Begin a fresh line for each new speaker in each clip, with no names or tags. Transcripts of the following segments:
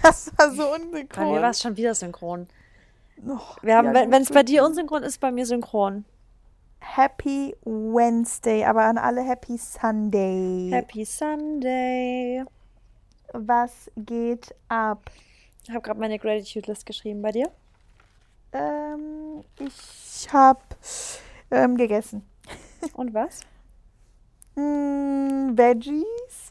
Das war so unsynchron.
Bei mir war es schon wieder synchron.
Oh,
Wir haben,
ja,
wenn es bei dir unsynchron ist, bei mir synchron.
Happy Wednesday, aber an alle Happy Sunday.
Happy Sunday.
Was geht ab?
Ich habe gerade meine Gratitude-List geschrieben. Bei dir?
Ähm, ich habe ähm, gegessen.
Und was?
Mm, Veggies,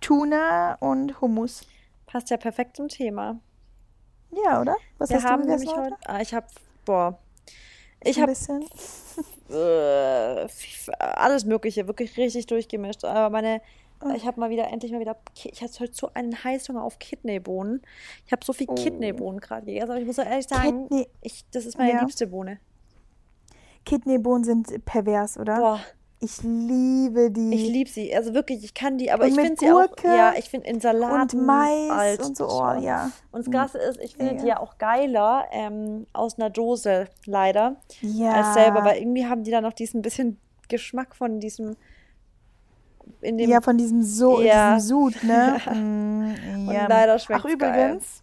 Tuna und Hummus.
Passt ja perfekt zum Thema.
Ja, oder? Was
Wir
hast
haben
du
nämlich heute. Ah, ich habe. Boah. Ich
Ein
habe
bisschen.
äh, alles Mögliche, wirklich richtig durchgemischt. Aber meine.
Oh.
Ich habe mal wieder, endlich mal wieder. Ich hatte heute so einen Heißhunger auf Kidneybohnen. Ich habe so viel
Oh.
Kidneybohnen gerade gegessen. Aber ich muss ehrlich sagen,
Kidney,
ich, das ist meine
Ja.
liebste Bohne.
Kidneybohnen sind pervers, oder?
Boah,
Ich liebe die.
ich liebe sie. Also wirklich, ich kann die, aber
Und
ich finde sie auch. Ja, ich finde in Salaten.
und Mais
alt,
und so. Oh, ja.
Und das Krasse ist, ich finde
Ja.
die ja auch geiler ähm, aus einer Dose, leider,
Ja.
als selber, weil irgendwie haben die dann noch diesen bisschen Geschmack von diesem, in dem,
ja, von diesem so
Ja.
diesem Sud, ne? Mm,
und
ja.
leider schmeckt
Ach,
es geil.
übrigens,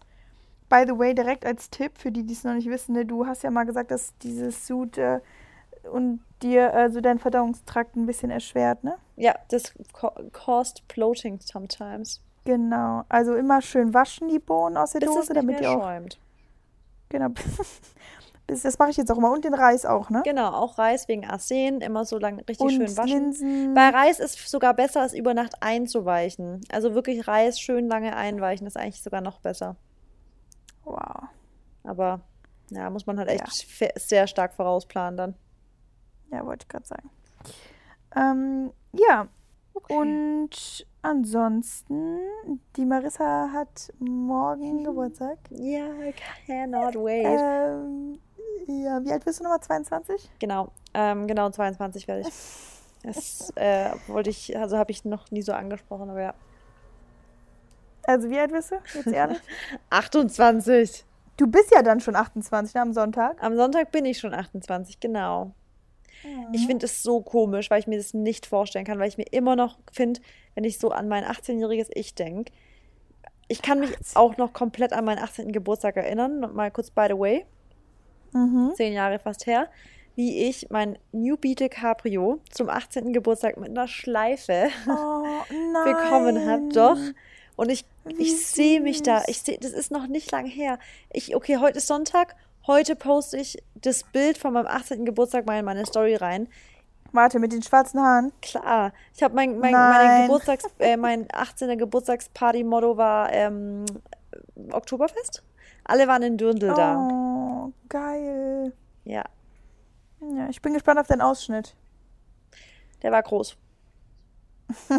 by the way, direkt als Tipp für die, die es noch nicht wissen, ne, du hast ja mal gesagt, dass dieses Sud äh, und dir äh, so deinen Verdauungstrakt ein bisschen erschwert, ne?
Ja, das caused bloating sometimes.
Genau. Also immer schön waschen die Bohnen aus der
Bis es
Dose,
nicht
damit die
mehr
auch.
schäumt.
Genau. Bis- das mache ich jetzt auch immer. Und den Reis auch, ne?
Genau, auch Reis wegen Arsen, immer so lange richtig
Und
schön waschen.
Linsen.
Bei Reis ist sogar besser, es über Nacht einzuweichen. Also wirklich Reis schön lange einweichen, ist eigentlich sogar noch besser.
Wow.
Aber ja, muss man halt echt
Ja.
sehr stark vorausplanen dann.
Ja, wollte ich gerade sagen. Ähm, ja. Und ansonsten, die Marissa hat morgen Geburtstag.
Ja, I cannot wait.
Ähm, ja, wie alt bist du nochmal? 22?
Genau, ähm, genau 22 werde ich. Das äh, wollte ich, also habe ich noch nie so angesprochen, aber ja.
Also wie alt bist du? Jetzt ehrlich?
28.
du bist ja dann schon 28 ne, am Sonntag.
Am Sonntag bin ich schon 28, genau.
Mhm.
Ich finde es so komisch, weil ich mir das nicht vorstellen kann, weil ich mir immer noch finde, wenn ich so an mein 18-jähriges Ich denke, ich kann mich
18.
auch noch komplett an meinen 18. Geburtstag erinnern. Und mal kurz by the way,
Mhm.
zehn Jahre fast her, wie ich mein New Beetle Cabrio zum 18. Geburtstag mit einer Schleife
Oh,
bekommen habe. Doch. Und ich,
Wie
ich sehe mich da. Ich sehe, das ist noch nicht lang her. Ich, okay, heute ist Sonntag. Heute poste ich das Bild von meinem 18. Geburtstag mal in meine Story rein.
Warte, mit den schwarzen Haaren.
Klar. Ich habe mein, mein, meine. Geburtstags, äh, mein 18. Geburtstagsparty-Motto war ähm, Oktoberfest. Alle waren in Dürndl da.
Oh, geil.
Ja,
Ja, ich bin gespannt auf den Ausschnitt.
der war groß.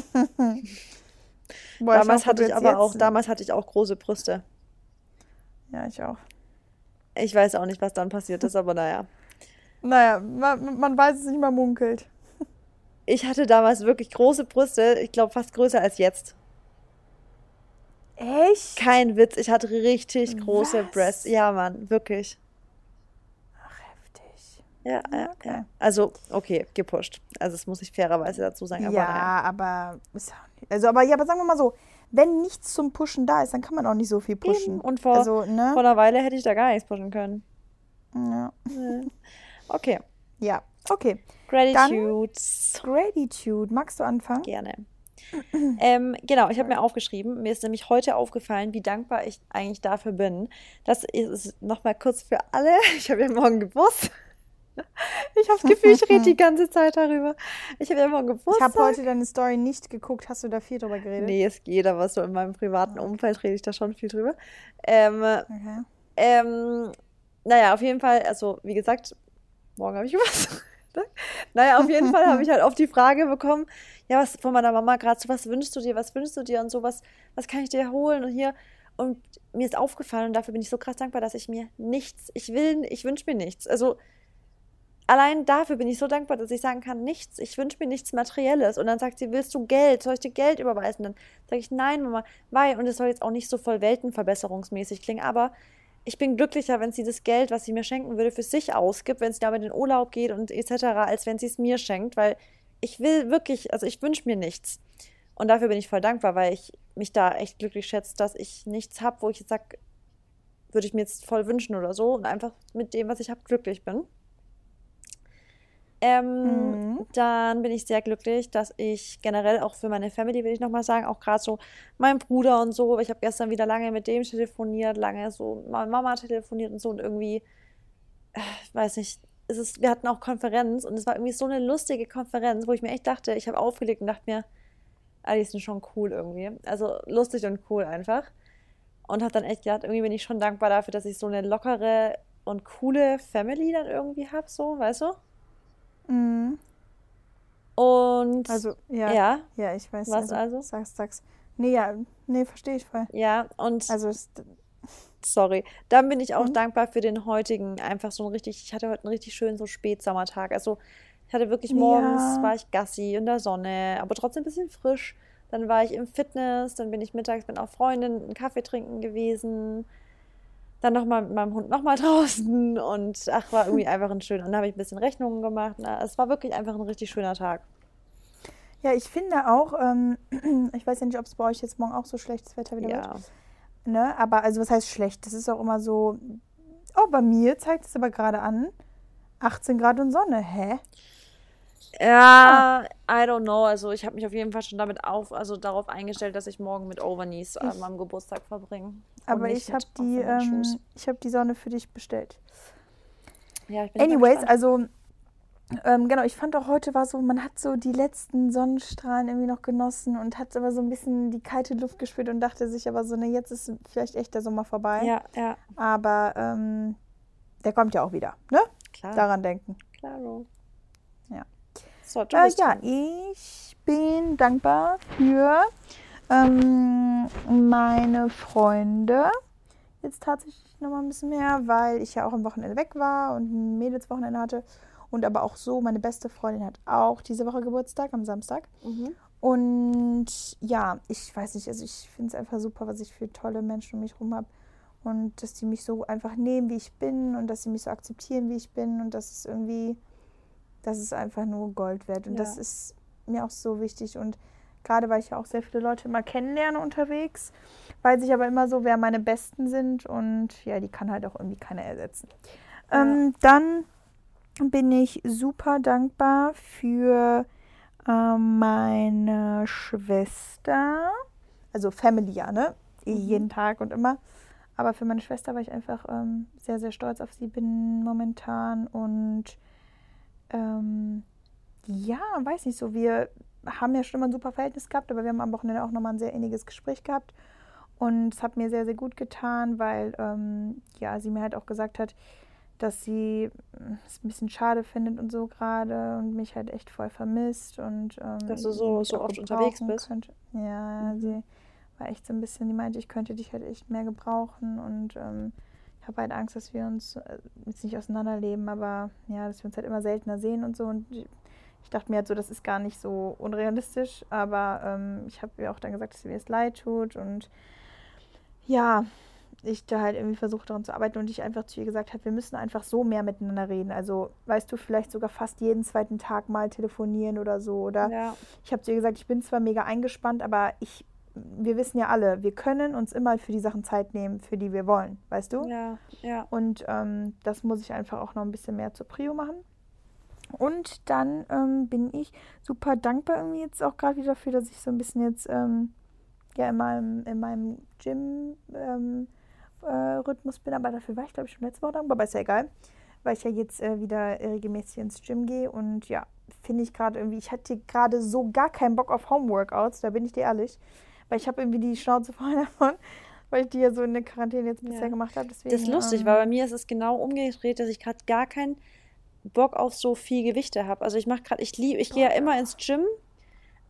Boah,
damals
hoffe,
hatte ich
jetzt
aber auch, damals hatte ich auch große Brüste.
Ja, ich auch.
Ich weiß auch nicht, was dann passiert ist, aber naja.
Naja, man, man weiß es nicht, man munkelt.
Ich hatte damals wirklich große Brüste, ich glaube fast größer als jetzt.
Echt?
Kein Witz, ich hatte richtig große
Was?
Breasts. Ja, Mann, wirklich.
Ach, heftig.
Ja, ja,
Okay.
ja. Also, okay, gepusht. Also, das muss ich fairerweise dazu sagen. Aber
ja,
naja.
aber also aber ja, aber sagen wir mal so, wenn nichts zum Pushen da ist, dann kann man auch nicht so viel pushen.
Eben. Und vor,
also, ne?
vor einer Weile hätte ich da gar nichts pushen können.
ja.
Okay.
ja, okay.
Gratitudes.
Gratitude, magst du anfangen?
Gerne. ähm, genau, ich habe mir aufgeschrieben, mir ist nämlich heute aufgefallen, wie dankbar ich eigentlich dafür bin. Das ist nochmal kurz für alle. Ich habe ja morgen Geburtstag. Ich habe das Gefühl, ich rede die ganze Zeit darüber. Ich habe ja morgen
Ich habe heute deine Story nicht geguckt. Hast du da viel drüber geredet?
Nee, es geht, aber so in meinem privaten Umfeld rede ich da schon viel drüber. Ähm,
Okay.
ähm, naja, auf jeden Fall, also wie gesagt, morgen habe ich Geburtstag. naja, auf jeden Fall habe ich halt oft die Frage bekommen, ja, was von meiner Mama gerade so, was wünschst du dir, was wünschst du dir und so, was, was kann ich dir holen und hier. Und mir ist aufgefallen und dafür bin ich so krass dankbar, dass ich mir nichts, ich will, ich wünsche mir nichts. Also allein dafür bin ich so dankbar, dass ich sagen kann, nichts, ich wünsche mir nichts Materielles. Und dann sagt sie, willst du Geld? Soll ich dir Geld überweisen? Dann sage ich, nein, Mama, weil, und es soll jetzt auch nicht so voll weltenverbesserungsmäßig klingen, aber ich bin glücklicher, wenn sie das Geld, was sie mir schenken würde, für sich ausgibt, wenn sie damit in den Urlaub geht und etc., als wenn sie es mir schenkt, weil ich will wirklich, also ich wünsche mir nichts. Und dafür bin ich voll dankbar, weil ich mich da echt glücklich schätze, dass ich nichts habe, wo ich jetzt sage, würde ich mir jetzt voll wünschen oder so und einfach mit dem, was ich habe, glücklich bin. Ähm, mhm. Dann bin ich sehr glücklich, dass ich generell auch für meine Family, will ich nochmal sagen, auch gerade so mein Bruder und so, ich habe gestern wieder lange mit dem telefoniert, lange so mit meiner Mama telefoniert und so und irgendwie, ich äh, weiß nicht, es ist, wir hatten auch Konferenz und es war irgendwie so eine lustige Konferenz, wo ich mir echt dachte, ich habe aufgelegt und dachte mir, ah, die sind schon cool irgendwie. Also lustig und cool einfach. Und habe dann echt gedacht, irgendwie bin ich schon dankbar dafür, dass ich so eine lockere und coole Family dann irgendwie habe, so, weißt du? Mhm. Und.
Also, ja. Ja, ja ich weiß.
Was also? also?
Sag's, sag's. Nee, ja, nee, verstehe ich voll.
Ja, und.
Also,
sorry. Dann bin ich auch mhm. dankbar für den heutigen, einfach so ein richtig, ich hatte heute einen richtig schönen so Spätsommertag. Also ich hatte wirklich morgens, ja. war ich Gassi in der Sonne, aber trotzdem ein bisschen frisch. Dann war ich im Fitness, dann bin ich mittags mit einer Freundin einen Kaffee trinken gewesen. Dann nochmal mit meinem Hund nochmal draußen und ach, war irgendwie einfach ein schöner. Und dann habe ich ein bisschen Rechnungen gemacht. Na, es war wirklich einfach ein richtig schöner Tag.
Ja, ich finde auch, ähm, ich weiß ja nicht, ob es bei euch jetzt morgen auch so schlechtes Wetter wieder ja. wird. Ne? Aber also was heißt schlecht? Das ist auch immer so. Oh, bei mir zeigt es aber gerade an. 18 Grad und Sonne. Hä?
Ja, I don't know. Also ich habe mich auf jeden Fall schon damit auf, also darauf eingestellt, dass ich morgen mit Overknees äh, am Geburtstag verbringe.
Aber ich habe die, ähm, ich habe die Sonne für dich bestellt. Ja, ich bin Anyways, also ähm, genau, ich fand auch heute war so, man hat so die letzten Sonnenstrahlen irgendwie noch genossen und hat aber so ein bisschen die kalte Luft gespürt und dachte sich aber so, ne, jetzt ist vielleicht echt der Sommer vorbei.
Ja, ja.
Aber ähm, der kommt ja auch wieder, ne?
Klar.
Daran denken.
Klaro.
Ja.
So,
äh, ja, ich bin dankbar für ähm, meine Freunde. Jetzt tatsächlich noch mal ein bisschen mehr, weil ich ja auch am Wochenende weg war und ein Mädelswochenende hatte. Und aber auch so, meine beste Freundin hat auch diese Woche Geburtstag am Samstag. Mhm. Und ja, ich weiß nicht, also ich finde es einfach super, was ich für tolle Menschen um mich herum habe. Und dass die mich so einfach nehmen, wie ich bin und dass sie mich so akzeptieren, wie ich bin. Und das ist irgendwie, das ist einfach nur Gold wert. Und ja. das ist mir auch so wichtig. Und gerade weil ich ja auch sehr viele Leute immer kennenlerne unterwegs, weiß ich aber immer so, wer meine Besten sind. Und ja, die kann halt auch irgendwie keiner ersetzen. Ja. Ähm, dann bin ich super dankbar für äh, meine Schwester. Also Family, ja, ne? Mhm. Jeden Tag und immer. Aber für meine Schwester war ich einfach ähm, sehr, sehr stolz auf sie bin momentan. Und ähm, ja, weiß nicht so, wir haben ja schon immer ein super Verhältnis gehabt, aber wir haben am Wochenende auch nochmal ein sehr inniges Gespräch gehabt. Und es hat mir sehr, sehr gut getan, weil ähm, ja, sie mir halt auch gesagt hat, dass sie hm, es ein bisschen schade findet und so gerade und mich halt echt voll vermisst und ähm,
dass du so, so oft unterwegs bist.
Könnte. Ja, mhm. sie war echt so ein bisschen, die meinte, ich könnte dich halt echt mehr gebrauchen und ähm, ich habe halt Angst, dass wir uns äh, jetzt nicht auseinanderleben, aber ja, dass wir uns halt immer seltener sehen und so und ich dachte mir halt so, das ist gar nicht so unrealistisch, aber ähm, ich habe ihr auch dann gesagt, dass sie mir es leid tut und ja, ich da halt irgendwie versucht daran zu arbeiten und ich einfach zu ihr gesagt habe, wir müssen einfach so mehr miteinander reden. Also, weißt du, vielleicht sogar fast jeden zweiten Tag mal telefonieren oder so. Oder ja. ich habe zu ihr gesagt, ich bin zwar mega eingespannt, aber ich, wir wissen ja alle, wir können uns immer für die Sachen Zeit nehmen, für die wir wollen, weißt du?
Ja, ja.
Und ähm, das muss ich einfach auch noch ein bisschen mehr zur Prio machen. Und dann ähm, bin ich super dankbar irgendwie jetzt auch gerade wieder dafür, dass ich so ein bisschen jetzt ähm, ja in meinem, in meinem Gym ähm, äh, bin, aber dafür war ich glaube ich schon letzte Woche dankbar, aber ist ja egal, weil ich ja jetzt äh, wieder regelmäßig ins Gym gehe und ja, finde ich gerade irgendwie, ich hatte gerade so gar keinen Bock auf Homeworkouts, da bin ich dir ehrlich, weil ich habe irgendwie die Schnauze voll davon, weil ich die ja so in der Quarantäne jetzt bisher ja. gemacht habe.
das ist lustig, ähm, weil bei mir ist es genau umgedreht, dass ich gerade gar keinen Bock auf so viel Gewichte habe. Also ich mache gerade, ich liebe, ich gehe ja immer ins Gym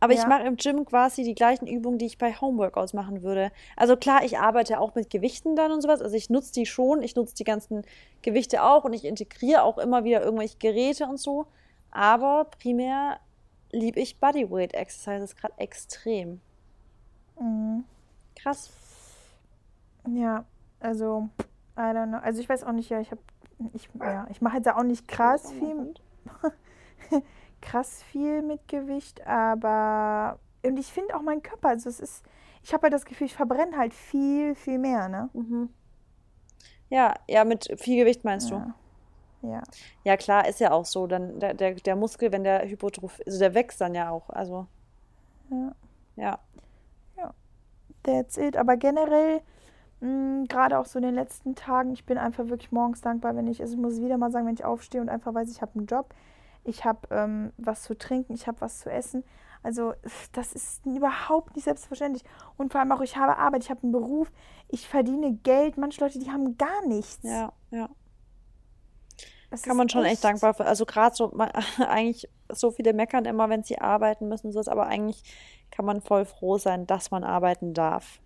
aber ja. ich mache im Gym quasi die gleichen Übungen, die ich bei Homeworkouts machen würde. Also klar, ich arbeite auch mit Gewichten dann und sowas. Also ich nutze die schon, ich nutze die ganzen Gewichte auch und ich integriere auch immer wieder irgendwelche Geräte und so. Aber primär liebe ich Bodyweight Exercises gerade extrem. Krass.
Ja, also, I don't know. Also ich weiß auch nicht, ja, ich habe, ich, ja, ich mache jetzt ja auch nicht krass viel. krass viel mit Gewicht, aber und ich finde auch meinen Körper, also es ist, ich habe halt das Gefühl, ich verbrenne halt viel, viel mehr, ne?
Mhm. Ja, ja, mit viel Gewicht meinst
Ja. Ja.
du? Ja, klar, ist ja auch so. Dann der, der, der Muskel, wenn der Hypertroph, also der wächst dann ja auch. Also,
Ja.
ja.
That's it. Aber generell, mh, gerade auch so in den letzten Tagen, ich bin einfach wirklich morgens dankbar, wenn ich, also ich muss wieder mal sagen, wenn ich aufstehe und einfach weiß, ich habe einen Job, ich habe ähm, was zu trinken, ich habe was zu essen. Also das ist überhaupt nicht selbstverständlich. Und vor allem auch, ich habe Arbeit, ich habe einen Beruf, ich verdiene Geld. Manche Leute, die haben gar nichts.
Ja, ja.
Das
Kann man schon echt dankbar für. Also gerade so, ma- eigentlich so viele meckern immer, wenn sie arbeiten müssen, so ist, aber eigentlich kann man voll froh sein, dass man arbeiten darf.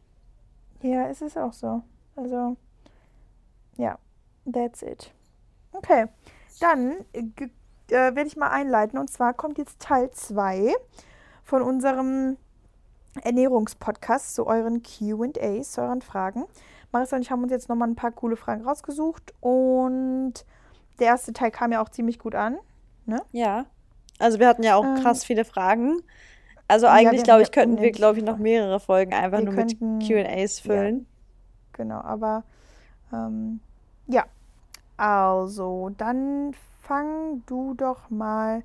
Ja, es ist auch so. Also, ja, that's it. Okay, dann äh, äh, werde ich mal einleiten. Und zwar kommt jetzt Teil 2 von unserem Ernährungspodcast zu euren QAs, zu euren Fragen. Marissa und ich haben uns jetzt nochmal ein paar coole Fragen rausgesucht. Und der erste Teil kam ja auch ziemlich gut an.
Ja. Also wir hatten ja auch
Ähm,
krass viele Fragen. Also
ja,
eigentlich,
wir
glaube ich,
ja
könnten wir, glaube ich, noch mehrere Folgen einfach
Wir
nur
könnten-
mit Q&As füllen.
Genau, aber ähm, ja. Also, dann fang du doch mal.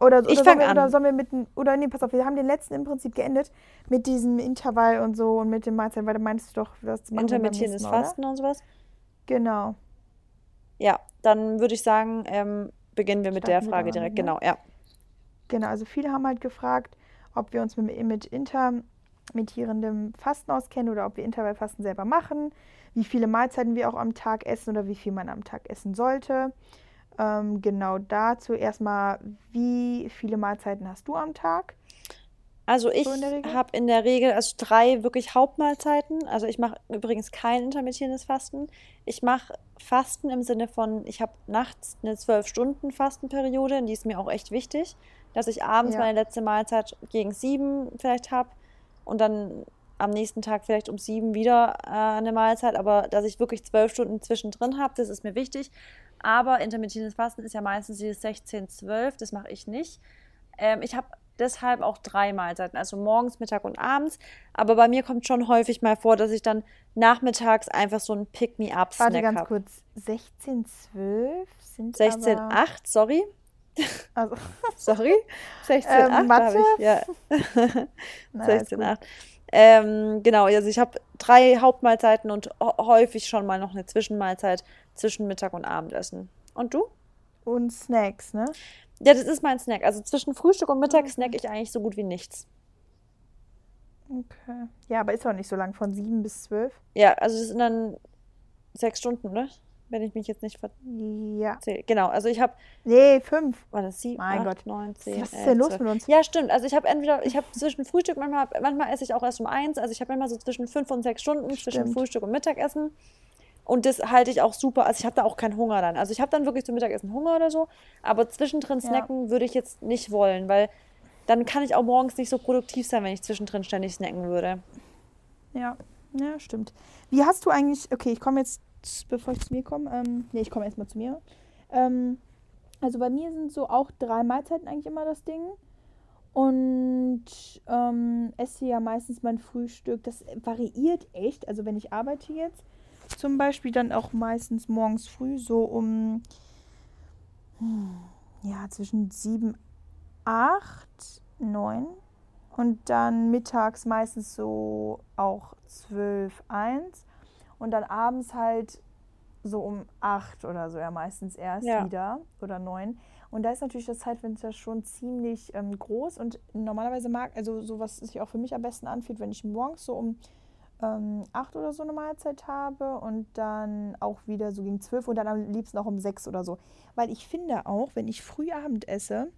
Oder, oder,
Ich
sollen wir, oder
an.
sollen wir mit dem- oder nee, pass auf, wir haben den letzten im Prinzip geendet mit diesem Intervall und so und mit dem Mahlzeit, weil du meinst doch, das
Intermittierendes
Mal, oder?
Fasten und sowas.
Genau.
Ja, dann würde ich sagen, ähm, beginnen wir mit der
Starten wir
Frage direkt.
ne?
Genau, ja.
Genau, also viele haben halt gefragt, ob wir uns mit, mit intermittierendem Fasten auskennen oder ob wir Intervallfasten selber machen, wie viele Mahlzeiten wir auch am Tag essen oder wie viel man am Tag essen sollte. Ähm, genau dazu erstmal, wie viele Mahlzeiten hast du am Tag?
Also ich
So
habe in der Regel also drei wirklich Hauptmahlzeiten. Also ich mache übrigens kein intermittierendes Fasten. Ich mache Fasten im Sinne von, ich habe nachts eine zwölf Stunden Fastenperiode, und die ist mir auch echt wichtig, dass ich abends
Ja.
meine letzte Mahlzeit gegen sieben vielleicht habe und dann am nächsten Tag vielleicht um sieben wieder äh, eine Mahlzeit, aber dass ich wirklich zwölf Stunden zwischendrin habe, das ist mir wichtig. Aber intermittierendes Fasten ist ja meistens dieses 16-12, das mache ich nicht. Ähm, ich habe deshalb auch drei Mahlzeiten, also morgens, Mittag und abends. Aber bei mir kommt schon häufig mal vor, dass ich dann nachmittags einfach so einen
Warte
Pick-me-up-Snack
ganz
habe.
kurz, 16, 12 sind
16,
aber,
8, sorry.
also,
Sorry. 16,
Ähm,
8
Mathe?
habe ich. Ja.
na, ist
16,
gut.
8. Ähm, genau, also ich habe drei Hauptmahlzeiten und häufig schon mal noch eine Zwischenmahlzeit zwischen Mittag und Abendessen. Und du?
Und Snacks, ne?
Ja, das ist mein Snack. Also zwischen Frühstück und Mittag
Okay.
snack ich eigentlich so gut wie nichts.
Okay. Ja, aber ist auch nicht so lang, von 7 bis 12.
Ja, also das sind dann sechs Stunden, ne? Wenn ich mich jetzt nicht
Ja.
verzähle. Genau, also ich habe,
Nee, 5.
war das sieben,
Mein
acht,
Gott.
neun, zehn,
Was ist
elf,
denn los
zwölf.
mit uns?
Ja, stimmt. Also ich habe entweder, ich habe zwischen Frühstück, manchmal, manchmal esse ich auch erst um eins. Also ich habe immer so zwischen fünf und sechs Stunden zwischen
Stimmt.
Frühstück und Mittagessen. Und das halte ich auch super. Also ich habe da auch keinen Hunger dann. Also ich habe dann wirklich zum Mittagessen Hunger oder so. Aber zwischendrin
Ja.
snacken würde ich jetzt nicht wollen, weil dann kann ich auch morgens nicht so produktiv sein, wenn ich zwischendrin ständig snacken würde.
Ja, ja, stimmt. Wie hast du eigentlich, okay, ich komme jetzt, bevor ich zu mir komme, ähm, nee, ich komme erstmal zu mir. Ähm, also bei mir sind so auch drei Mahlzeiten eigentlich immer das Ding. Und ähm, esse ja meistens mein Frühstück. Das variiert echt. Also wenn ich arbeite jetzt, zum Beispiel dann auch meistens morgens früh, so um hm, ja, zwischen sieben, acht, neun. Und dann mittags meistens so auch 12, 1. Und dann abends halt so um 8 oder so, ja meistens erst
Ja.
wieder oder 9. Und da ist natürlich das Zeitfenster schon ziemlich ähm, groß. Und normalerweise mag, also so was sich auch für mich am besten anfühlt, wenn ich morgens so um ähm, 8 oder so eine Mahlzeit habe und dann auch wieder so gegen 12 und dann am liebsten auch um 6 oder so. Weil ich finde auch, wenn ich früh Abend esse,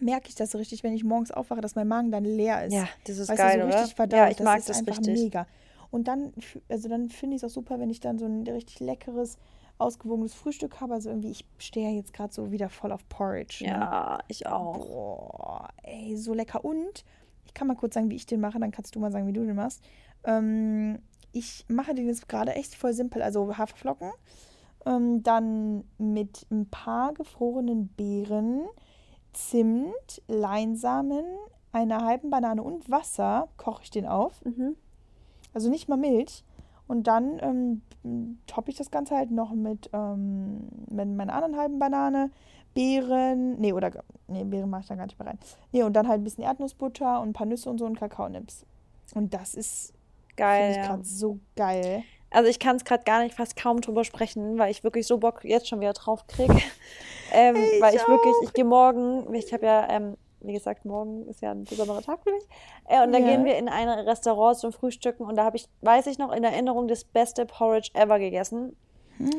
merke ich das so richtig, wenn ich morgens aufwache, dass mein Magen dann leer ist.
Ja, das ist
weißt
geil,
du, so
oder?
richtig verdaut.
Ja, ich
das
mag
ist
das
einfach
richtig.
mega. Und dann, also dann finde ich es auch super, wenn ich dann so ein richtig leckeres, ausgewogenes Frühstück habe. Also irgendwie, ich stehe ja jetzt gerade so wieder voll auf Porridge. Ne?
Ja, ich auch.
Boah, ey, so lecker. Und ich kann mal kurz sagen, wie ich den mache, dann kannst du mal sagen, wie du den machst. Ähm, ich mache den jetzt gerade echt voll simpel. Also Haferflocken, ähm, dann mit ein paar gefrorenen Beeren, Zimt, Leinsamen, einer halben Banane und Wasser koche ich den auf.
Mhm.
Also nicht mal Milch. Und dann ähm, toppe ich das Ganze halt noch mit, ähm, mit meiner anderen halben Banane, Beeren, nee, oder, nee, Beeren mache ich da gar nicht mehr rein. Nee, und dann halt ein bisschen Erdnussbutter und ein paar Nüsse und so und Kakaonips. Und das ist,
Geil,
ich
ja.
gerade so geil.
Also ich kann es gerade gar nicht fast kaum drüber sprechen, weil ich wirklich so Bock jetzt schon wieder drauf kriege. ähm, weil ich wirklich,
auch.
ich gehe morgen, ich habe ja, ähm, wie gesagt, morgen ist ja ein besonderer Tag für mich. Äh, und da
Ja.
gehen wir in ein Restaurant zum Frühstücken und da habe ich, weiß ich noch, in Erinnerung das beste Porridge ever gegessen.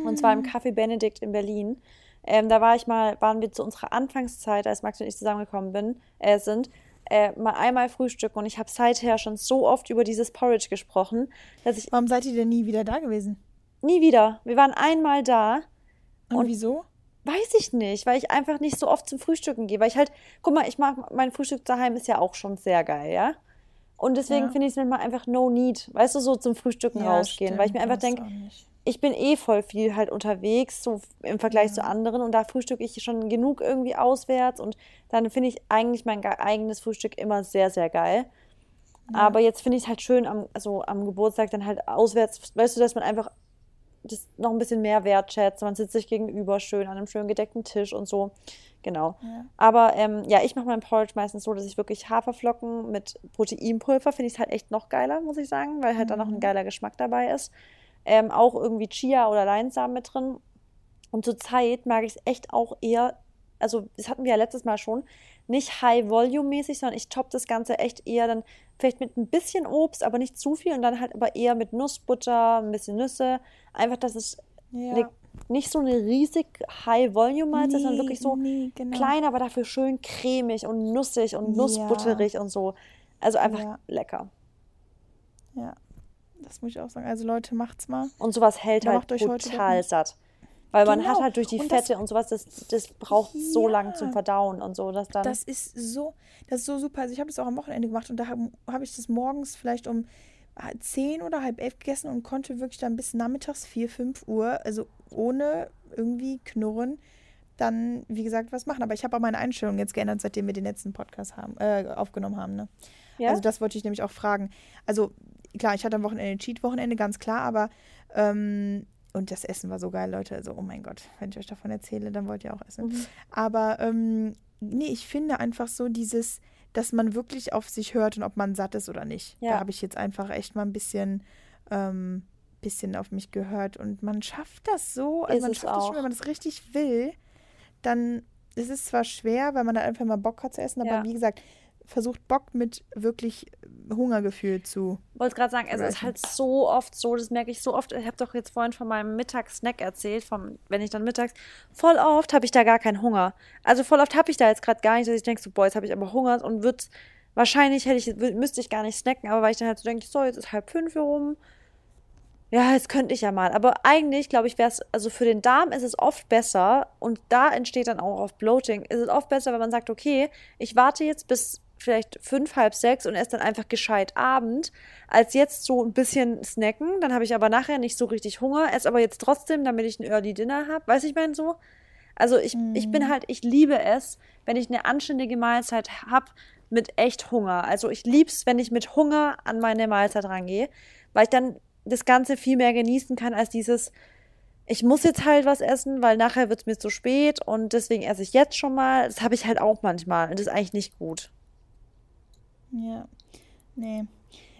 Und zwar im Café Benedikt in Berlin. Ähm, da war ich mal, waren wir zu unserer Anfangszeit, als Max und ich zusammengekommen bin, äh, sind, äh, mal einmal frühstücken und ich habe seither schon so oft über dieses Porridge gesprochen, dass ich
Warum seid ihr denn nie wieder da gewesen?
nie wieder. Wir waren einmal da,
Und,
Und-
wieso?
weiß ich nicht, weil ich einfach nicht so oft zum Frühstücken gehe, weil ich halt, guck mal, ich mag mein Frühstück daheim ist ja auch schon sehr geil, ja? Und deswegen
Ja.
finde ich es manchmal einfach no need, weißt du, so zum Frühstücken rausgehen, weil ich mir
stimmt,
einfach denke. Ich bin eh voll viel halt unterwegs, so im Vergleich zu
Ja.
anderen und da frühstücke ich schon genug irgendwie auswärts und dann finde ich eigentlich mein ge- eigenes Frühstück immer sehr, sehr geil. Aber jetzt finde ich es halt schön am, also am Geburtstag dann halt auswärts, weißt du, dass man einfach das noch ein bisschen mehr wertschätzt. Man sitzt sich gegenüber schön an einem schön gedeckten Tisch und so. Genau.
Ja.
Aber ähm, ja, ich mache mein Porridge meistens so, dass ich wirklich Haferflocken mit Proteinpulver finde ich halt echt noch geiler, muss ich sagen, weil halt da noch ein geiler Geschmack dabei ist. Ähm, auch irgendwie Chia oder Leinsamen mit drin. Und zur Zeit mag ich es echt auch eher, also das hatten wir ja letztes Mal schon, nicht High-Volume-mäßig, sondern ich toppe das Ganze echt eher dann vielleicht mit ein bisschen Obst, aber nicht zu viel und dann halt aber eher mit Nussbutter, ein bisschen Nüsse. Einfach, dass es
Ja.
eine, nicht so eine riesig High-Volume-Mahlzeit, sondern wirklich so
nee, genau.
klein, aber dafür schön cremig und nussig und
Ja.
nussbutterig und so. Also einfach
Ja.
lecker.
Ja, das muss ich auch sagen. Also Leute, macht's mal.
Und sowas hält
Da
halt
doch
satt. Weil man hat
Genau.
halt durch die
Und das-
Fette und sowas, das, das braucht so lang
Ja.
zum Verdauen und so, dass dann.
Das ist so, das ist so super. Also ich habe das auch am Wochenende gemacht und da habe hab ich das morgens vielleicht um 10 oder halb elf gegessen und konnte wirklich dann bis nachmittags 4, 5 Uhr, also ohne irgendwie knurren, dann, wie gesagt, was machen. Aber ich habe auch meine Einstellung jetzt geändert, seitdem wir den letzten Podcast haben, äh, aufgenommen haben. Ne?
ja?
Also das wollte ich nämlich auch fragen. Also klar, ich hatte am Wochenende Cheat-Wochenende, ganz klar, aber ähm, und das Essen war so geil, Leute. Also, oh mein Gott, wenn ich euch davon erzähle, dann wollt ihr auch essen.
Mhm.
Aber ähm, nee, ich finde einfach so dieses, dass man wirklich auf sich hört und ob man satt ist oder nicht.
Ja.
Da habe ich jetzt einfach echt mal ein bisschen, ähm, bisschen auf mich gehört und man schafft das so. Also
Ist
man
es
schafft das schon, wenn man das richtig will, dann es ist zwar schwer, weil man dann einfach mal Bock hat zu essen, aber
Ja.
wie gesagt, versucht Bock mit wirklich Hungergefühl zu.
wollte gerade sagen, es ist halt so oft so, das merke ich so oft. Ich habe doch jetzt vorhin von meinem Mittagssnack erzählt, vom, wenn ich dann mittags, voll oft habe ich da gar keinen Hunger. Also voll oft habe ich da jetzt gerade gar nicht, dass ich denke, so, boah, jetzt habe ich aber Hunger und wird wahrscheinlich hätte ich, müsste ich gar nicht snacken, aber weil ich dann halt so denke, so, jetzt ist halb fünf hier rum. Ja, jetzt könnte ich ja mal. Aber eigentlich, glaube ich, wäre es, also für den Darm ist es oft besser und da entsteht dann auch auf Bloating, ist es oft besser, wenn man sagt, okay, ich warte jetzt bis vielleicht fünf, halb sechs und esse dann einfach gescheit Abend, als jetzt so ein bisschen snacken. Dann habe ich aber nachher nicht so richtig Hunger, esse aber jetzt trotzdem, damit ich ein Early Dinner habe. Weiß ich mein so? Also ich, ich bin halt, ich liebe es, wenn ich eine anständige Mahlzeit habe mit echt Hunger. Also ich lieb's, wenn ich mit Hunger an meine Mahlzeit rangehe, weil ich dann das Ganze viel mehr genießen kann als dieses, ich muss jetzt halt was essen, weil nachher wird es mir zu spät und deswegen esse ich jetzt schon mal. Das habe ich halt auch manchmal und das ist eigentlich nicht gut.
Ja, nee.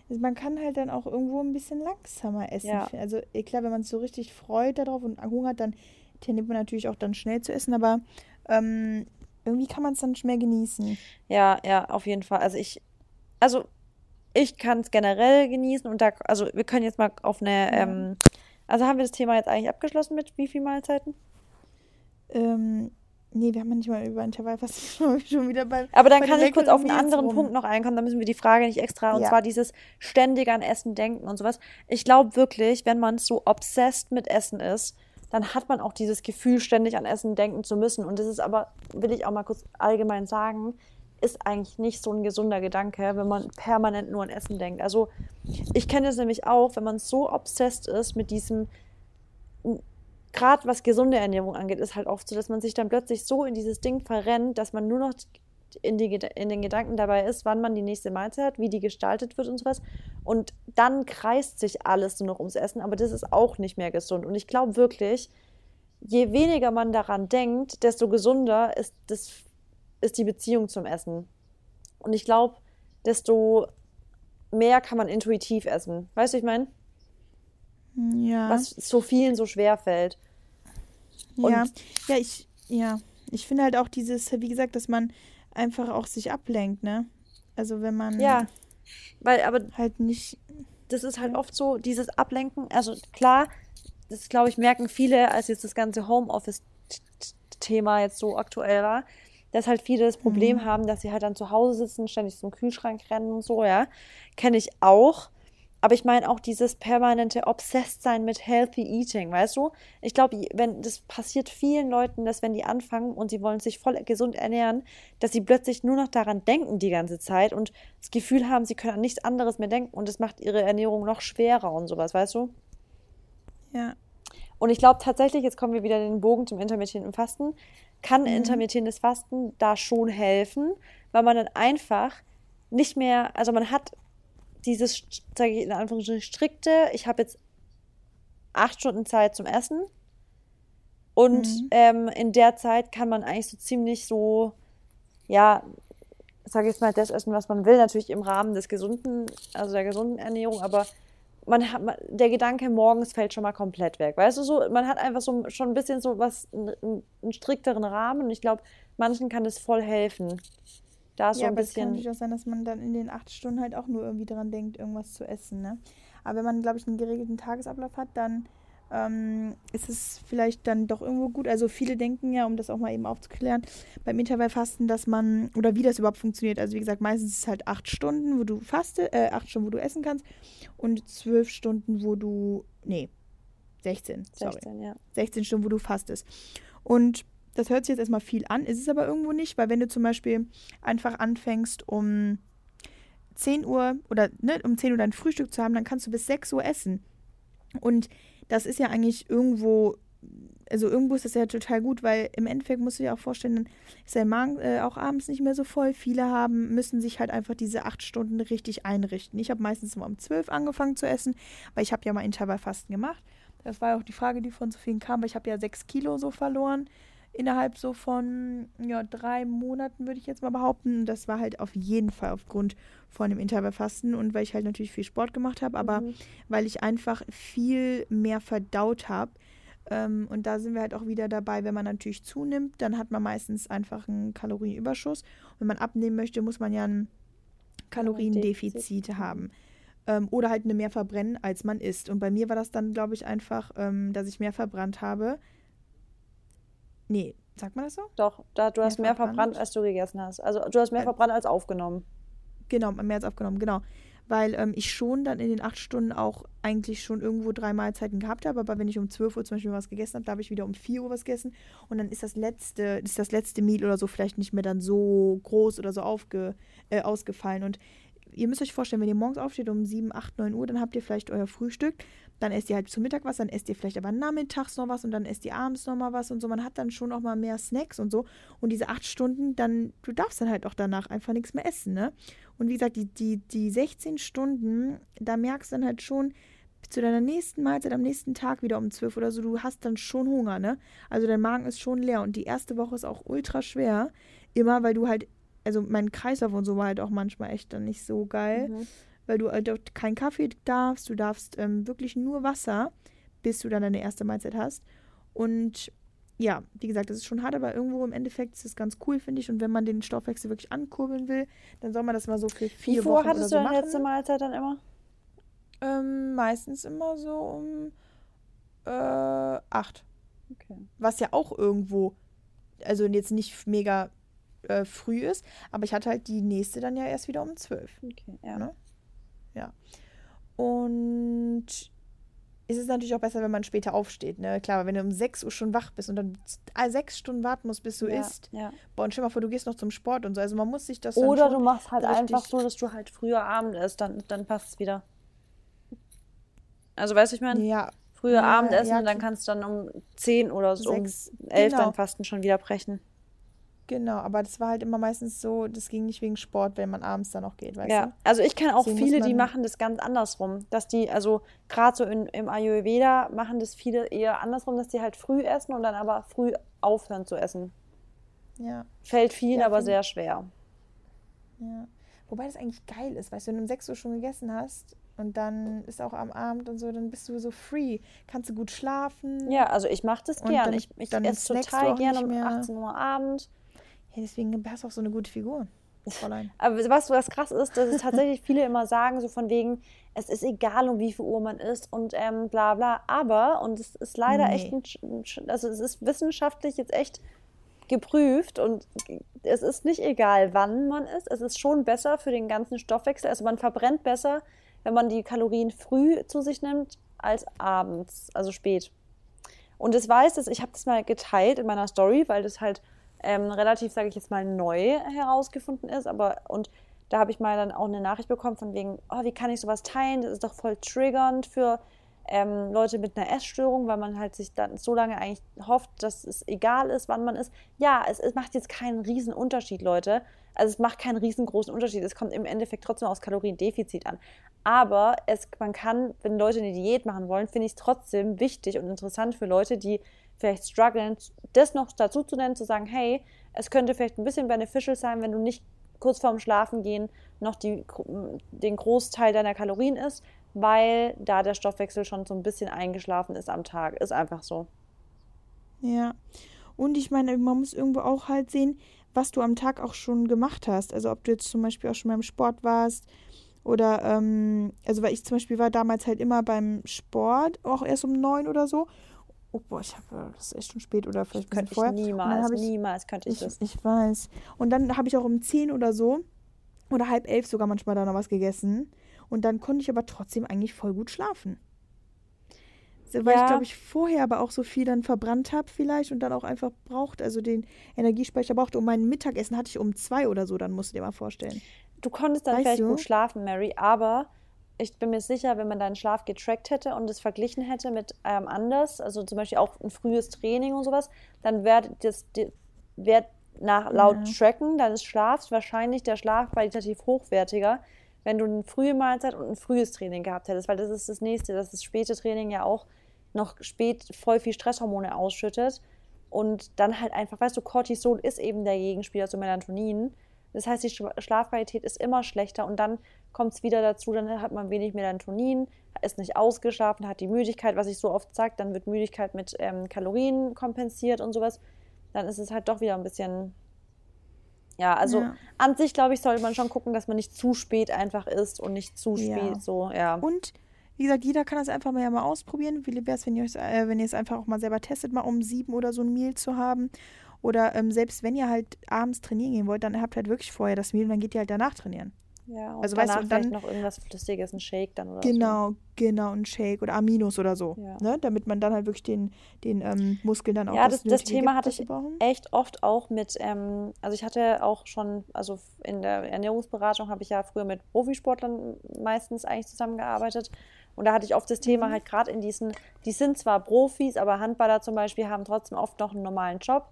Also man kann halt dann auch irgendwo ein bisschen langsamer essen.
Ja.
Also eh, klar, wenn man so richtig freut darauf und Hunger hat, dann tendiert man natürlich auch dann schnell zu essen, aber ähm, irgendwie kann man es dann mehr genießen.
Ja, ja, auf jeden Fall. Also ich, also ich kann es generell genießen und da, also wir können jetzt mal auf eine,
Ja.
ähm, also haben wir das Thema jetzt eigentlich abgeschlossen mit wie viel Mahlzeiten?
Ähm, nee, wir haben ja nicht mal über Intervallfasten schon wieder bei.
Aber dann
bei
kann ich kurz auf einen anderen
rum.
Punkt noch einkommen, da müssen wir die Frage nicht extra, und
Ja.
zwar dieses ständig an Essen denken und sowas. Ich glaube wirklich, wenn man so obsessed mit Essen ist, dann hat man auch dieses Gefühl, ständig an Essen denken zu müssen. Und das ist aber, will ich auch mal kurz allgemein sagen, ist eigentlich nicht so ein gesunder Gedanke, wenn man permanent nur an Essen denkt. Also ich kenne es nämlich auch, wenn man so obsessed ist mit diesem, gerade was gesunde Ernährung angeht, ist halt oft so, dass man sich dann plötzlich so in dieses Ding verrennt, dass man nur noch in, die, in den Gedanken dabei ist, wann man die nächste Mahlzeit hat, wie die gestaltet wird und sowas. Und dann kreist sich alles nur noch ums Essen, aber das ist auch nicht mehr gesund. Und ich glaube wirklich, je weniger man daran denkt, desto gesunder ist, das, ist die Beziehung zum Essen. Und ich glaube, desto mehr kann man intuitiv essen. Weißt du, ich meine?
Ja.
Was so vielen so schwer fällt.
ja. Ja, ich, ja. Ich finde halt auch dieses, wie gesagt, dass man einfach auch sich ablenkt, ne? Also wenn man
Ja. Weil, aber
halt nicht.
das ist halt oft so, dieses Ablenken. Also klar, das glaube ich, merken viele, als jetzt das ganze Homeoffice-Thema jetzt so aktuell war, dass halt viele das Problem haben, dass sie halt dann zu Hause sitzen, ständig zum Kühlschrank rennen und so, ja. Kenne ich auch. Aber ich meine auch dieses permanente Obsessed-Sein mit Healthy Eating, weißt du? Ich glaube, wenn das passiert vielen Leuten, dass wenn die anfangen und sie wollen sich voll gesund ernähren, dass sie plötzlich nur noch daran denken die ganze Zeit und das Gefühl haben, sie können an nichts anderes mehr denken und das macht ihre Ernährung noch schwerer und sowas, weißt du?
Ja.
Und ich glaube tatsächlich, jetzt kommen wir wieder den Bogen zum intermittierenden Fasten, kann intermittierendes Fasten da schon helfen, weil man dann einfach nicht mehr, also man hat dieses, sage ich in Anführungsstrichen, strikte, ich habe jetzt acht Stunden Zeit zum Essen und ähm, in der Zeit kann man eigentlich so ziemlich so, ja, sage ich jetzt mal, das essen, was man will, natürlich im Rahmen des gesunden, also der gesunden Ernährung, aber man hat, man- der Gedanke morgens fällt schon mal komplett weg. Weißt du, so, man hat einfach so schon ein bisschen so was, einen, einen strikteren Rahmen und ich glaube, manchen kann das voll helfen. Da so
ja,
ein
aber es kann
bisschen.
natürlich auch sein, dass man dann in den acht Stunden halt auch nur irgendwie dran denkt, irgendwas zu essen, ne? Aber wenn man, glaube ich, einen geregelten Tagesablauf hat, dann ähm, ist es vielleicht dann doch irgendwo gut. Also viele denken ja, um das auch mal eben aufzuklären, beim Intervallfasten, dass man, oder wie das überhaupt funktioniert. Also wie gesagt, meistens ist es halt acht Stunden, wo du faste, äh, acht Stunden, wo du essen kannst und zwölf Stunden, wo du, nee, 16, sorry.
16, ja.
16 Stunden, wo du fastest. Und das hört sich jetzt erstmal viel an, ist es aber irgendwo nicht, weil wenn du zum Beispiel einfach anfängst um 10 Uhr oder ne, um 10 Uhr dein Frühstück zu haben, dann kannst du bis 6 Uhr essen. Und das ist ja eigentlich irgendwo, also irgendwo ist das ja total gut, weil im Endeffekt musst du dir auch vorstellen, dann ist dein Magen äh, auch abends nicht mehr so voll. Viele haben, müssen sich halt einfach diese acht Stunden richtig einrichten. Ich habe meistens immer um 12 angefangen zu essen, weil ich habe ja mal Intervallfasten gemacht. Das war auch die Frage, die von so vielen kam, weil ich habe ja sechs Kilo so verloren innerhalb so von ja, drei Monaten, würde ich jetzt mal behaupten. Das war halt auf jeden Fall aufgrund von dem Intervallfasten und weil ich halt natürlich viel Sport gemacht habe, aber
Mhm.
weil ich einfach viel mehr verdaut habe. Ähm, und da sind wir halt auch wieder dabei, wenn man natürlich zunimmt, dann hat man meistens einfach einen Kalorienüberschuss. Wenn man abnehmen möchte, muss man ja ein Kaloriendefizit
Defizit.
haben. Ähm, oder halt eine mehr verbrennen, als man isst. Und bei mir war das dann, glaube ich, einfach, ähm, dass ich mehr verbrannt habe. Nee, sagt man das so?
Doch, da, du hast
Mehr
mehr
verbrannt?
verbrannt, als du gegessen hast. Also du hast mehr
Äh,
verbrannt als aufgenommen.
Genau, mehr als aufgenommen, genau. Weil ähm, ich schon dann in den acht Stunden auch eigentlich schon irgendwo drei Mahlzeiten gehabt habe. Aber wenn ich um 12 Uhr zum Beispiel was gegessen habe, da habe ich wieder um 4 Uhr was gegessen. Und dann ist das letzte, ist das letzte Meal oder so vielleicht nicht mehr dann so groß oder so aufge, äh, ausgefallen. Und ihr müsst euch vorstellen, wenn ihr morgens aufsteht um 7, 8, 9 Uhr, dann habt ihr vielleicht euer Frühstück. Dann esst ihr halt zum Mittag was, dann esst ihr vielleicht aber nachmittags noch was und dann esst ihr abends noch mal was und so. Man hat dann schon auch mal mehr Snacks und so. Und diese acht Stunden, dann, du darfst dann halt auch danach einfach nichts mehr essen, ne? Und wie gesagt, die, die, die 16 Stunden, da merkst du dann halt schon, zu deiner nächsten Mahlzeit am nächsten Tag wieder um 12 oder so, du hast dann schon Hunger, ne? Also dein Magen ist schon leer und die erste Woche ist auch ultra schwer. Immer, weil du halt, also mein Kreislauf und so war halt auch manchmal echt dann nicht so geil,
Mhm.
Weil du halt auch keinen Kaffee darfst, du darfst ähm, wirklich nur Wasser, bis du dann deine erste Mahlzeit hast. Und ja, wie gesagt, das ist schon hart, aber irgendwo im Endeffekt ist es ganz cool, finde ich. Und wenn man den Stoffwechsel wirklich ankurbeln will, dann soll man das mal so für
Wie
vier
viel
Wochen oder
hattest
so
du deine letzte Mahlzeit dann immer?
Ähm, meistens immer so um äh, acht.
Okay.
Was ja auch irgendwo, also jetzt nicht mega äh, früh ist, aber ich hatte halt die nächste dann ja erst wieder um zwölf.
Okay, ja.
Ne? Und es ist natürlich auch besser, wenn man später aufsteht. Ne? Klar, aber wenn du um 6 Uhr schon wach bist und dann ah, sechs Stunden warten musst, bis du
ja,
isst.
Ja.
Boah, und stell mal vor, du gehst noch zum Sport und so. Also man muss sich das
Oder du machst halt einfach so, dass du halt früher Abend isst, dann, dann passt es wieder. Also weißt du, ich meine,
Ja,
früher
ja,
Abendessen
ja,
und dann kannst du dann um 10 oder so
Sechs,
um 11
genau.
dann Fasten schon wieder brechen.
Genau, aber das war halt immer meistens so, das ging nicht wegen Sport, wenn man abends dann noch geht, weißt
Ja,
du?
also ich kenne auch
muss
viele, die machen das ganz andersrum. Dass die, also gerade so in, im Ayurveda machen das viele eher andersrum, dass die halt früh essen und dann aber früh aufhören zu essen.
Ja,
Fällt vielen
Ja,
aber sehr schwer.
ja. Wobei das eigentlich geil ist, weißt du, wenn du um 6 Uhr schon gegessen hast und dann ist auch am Abend und so, dann bist du so free. Kannst du gut schlafen.
Ja, also ich mache das gern.
dann-
ich ich esse total gern um
mehr.
18 Uhr Abend.
Ja, deswegen hast du auch so eine gute Figur, Fräulein.
Aber was, was krass ist, dass es tatsächlich viele immer sagen, so von wegen, es ist egal, um wie viel Uhr man ist und ähm, bla bla. Aber, und es ist leider
Nee.
echt, ein, also es ist wissenschaftlich jetzt echt geprüft und es ist nicht egal, wann man isst. Es ist schon besser für den ganzen Stoffwechsel. Also man verbrennt besser, wenn man die Kalorien früh zu sich nimmt, als abends, also spät. Und das weiß es, ich habe das mal geteilt in meiner Story, weil das halt ähm, relativ, sage ich jetzt mal, neu herausgefunden ist. Aber und da habe ich mal dann auch eine Nachricht bekommen von wegen, oh, wie kann ich sowas teilen? Das ist doch voll triggernd für ähm, Leute mit einer Essstörung, weil man halt sich dann so lange eigentlich hofft, dass es egal ist, wann man isst. Ja, es, es macht jetzt keinen riesen Unterschied, Leute. Also es macht keinen riesengroßen Unterschied. Es kommt im Endeffekt trotzdem aufs Kaloriendefizit an. Aber es, man kann, wenn Leute eine Diät machen wollen, finde ich es trotzdem wichtig und interessant für Leute, die vielleicht strugglen, das noch dazu zu nennen, zu sagen, hey, es könnte vielleicht ein bisschen beneficial sein, wenn du nicht kurz vorm Schlafengehen noch die, den Großteil deiner Kalorien isst, weil da der Stoffwechsel schon so ein bisschen eingeschlafen ist am Tag. Ist einfach so.
Ja. Und ich meine, man muss irgendwo auch halt sehen, was du am Tag auch schon gemacht hast. Also ob du jetzt zum Beispiel auch schon beim Sport warst oder, ähm, also weil ich zum Beispiel war damals halt immer beim Sport, auch erst um neun oder so. Oh boah, ich habe, das ist echt schon spät oder vielleicht
Könnte ich
vorher.
Niemals,
ich,
niemals könnte ich
ich,
das.
ich weiß. Und dann habe ich auch um zehn oder so oder halb elf sogar manchmal da noch was gegessen. Und dann konnte ich aber trotzdem eigentlich voll gut schlafen. So, Weil ich
Ja.
glaube, ich vorher aber auch so viel dann verbrannt habe vielleicht und dann auch einfach braucht, also den Energiespeicher brauchte. Und mein Mittagessen hatte ich um zwei oder so, dann musst du dir mal vorstellen.
Du konntest dann
Weißt
vielleicht
du?
gut schlafen, Mary, aber ich bin mir sicher, wenn man deinen Schlaf getrackt hätte und es verglichen hätte mit ähm, anders, also zum Beispiel auch ein frühes Training und sowas, dann wäre das wär nach laut
Ja.
Tracken deines Schlafs wahrscheinlich der Schlaf qualitativ hochwertiger, wenn du eine frühe Mahlzeit und ein frühes Training gehabt hättest, weil das ist das nächste, dass das späte Training ja auch noch spät voll viel Stresshormone ausschüttet und dann halt einfach, weißt du, Cortisol ist eben der Gegenspieler zu Melatonin. Das heißt, die Sch- Schlafqualität ist immer schlechter und dann kommt es wieder dazu, dann hat man wenig Melatonin, ist nicht ausgeschlafen, hat die Müdigkeit, was ich so oft sage, dann wird Müdigkeit mit ähm, Kalorien kompensiert und sowas. Dann ist es halt doch wieder ein bisschen. Ja, also
Ja.
an sich, glaube ich, sollte man schon gucken, dass man nicht zu spät einfach isst und nicht zu
Ja.
spät so, ja.
Und wie gesagt, jeder kann das einfach mal, ja mal ausprobieren. Wie wäre es, wenn ihr äh, wenn ihr es einfach auch mal selber testet, mal um sieben oder so ein Meal zu haben. Oder ähm, selbst wenn ihr halt abends trainieren gehen wollt, dann habt halt wirklich vorher das Meal und dann geht ihr halt danach trainieren.
Ja, und
Also, weißt du, und
vielleicht
dann-
noch irgendwas Flüssiges, ein Shake dann oder so.
Genau, genau, ein Shake oder Aminos oder so.
Ja.
Ne? Damit man dann halt wirklich den, den ähm, Muskeln dann auch
Ja, das, das
Nötige
Thema hatte ich echt oft auch mit, ähm, also ich hatte auch schon, also in der Ernährungsberatung habe ich ja früher mit Profisportlern meistens eigentlich zusammengearbeitet. Und da hatte ich oft das Thema
Mhm.
halt gerade in diesen, die sind zwar Profis, aber Handballer zum Beispiel haben trotzdem oft noch einen normalen Job,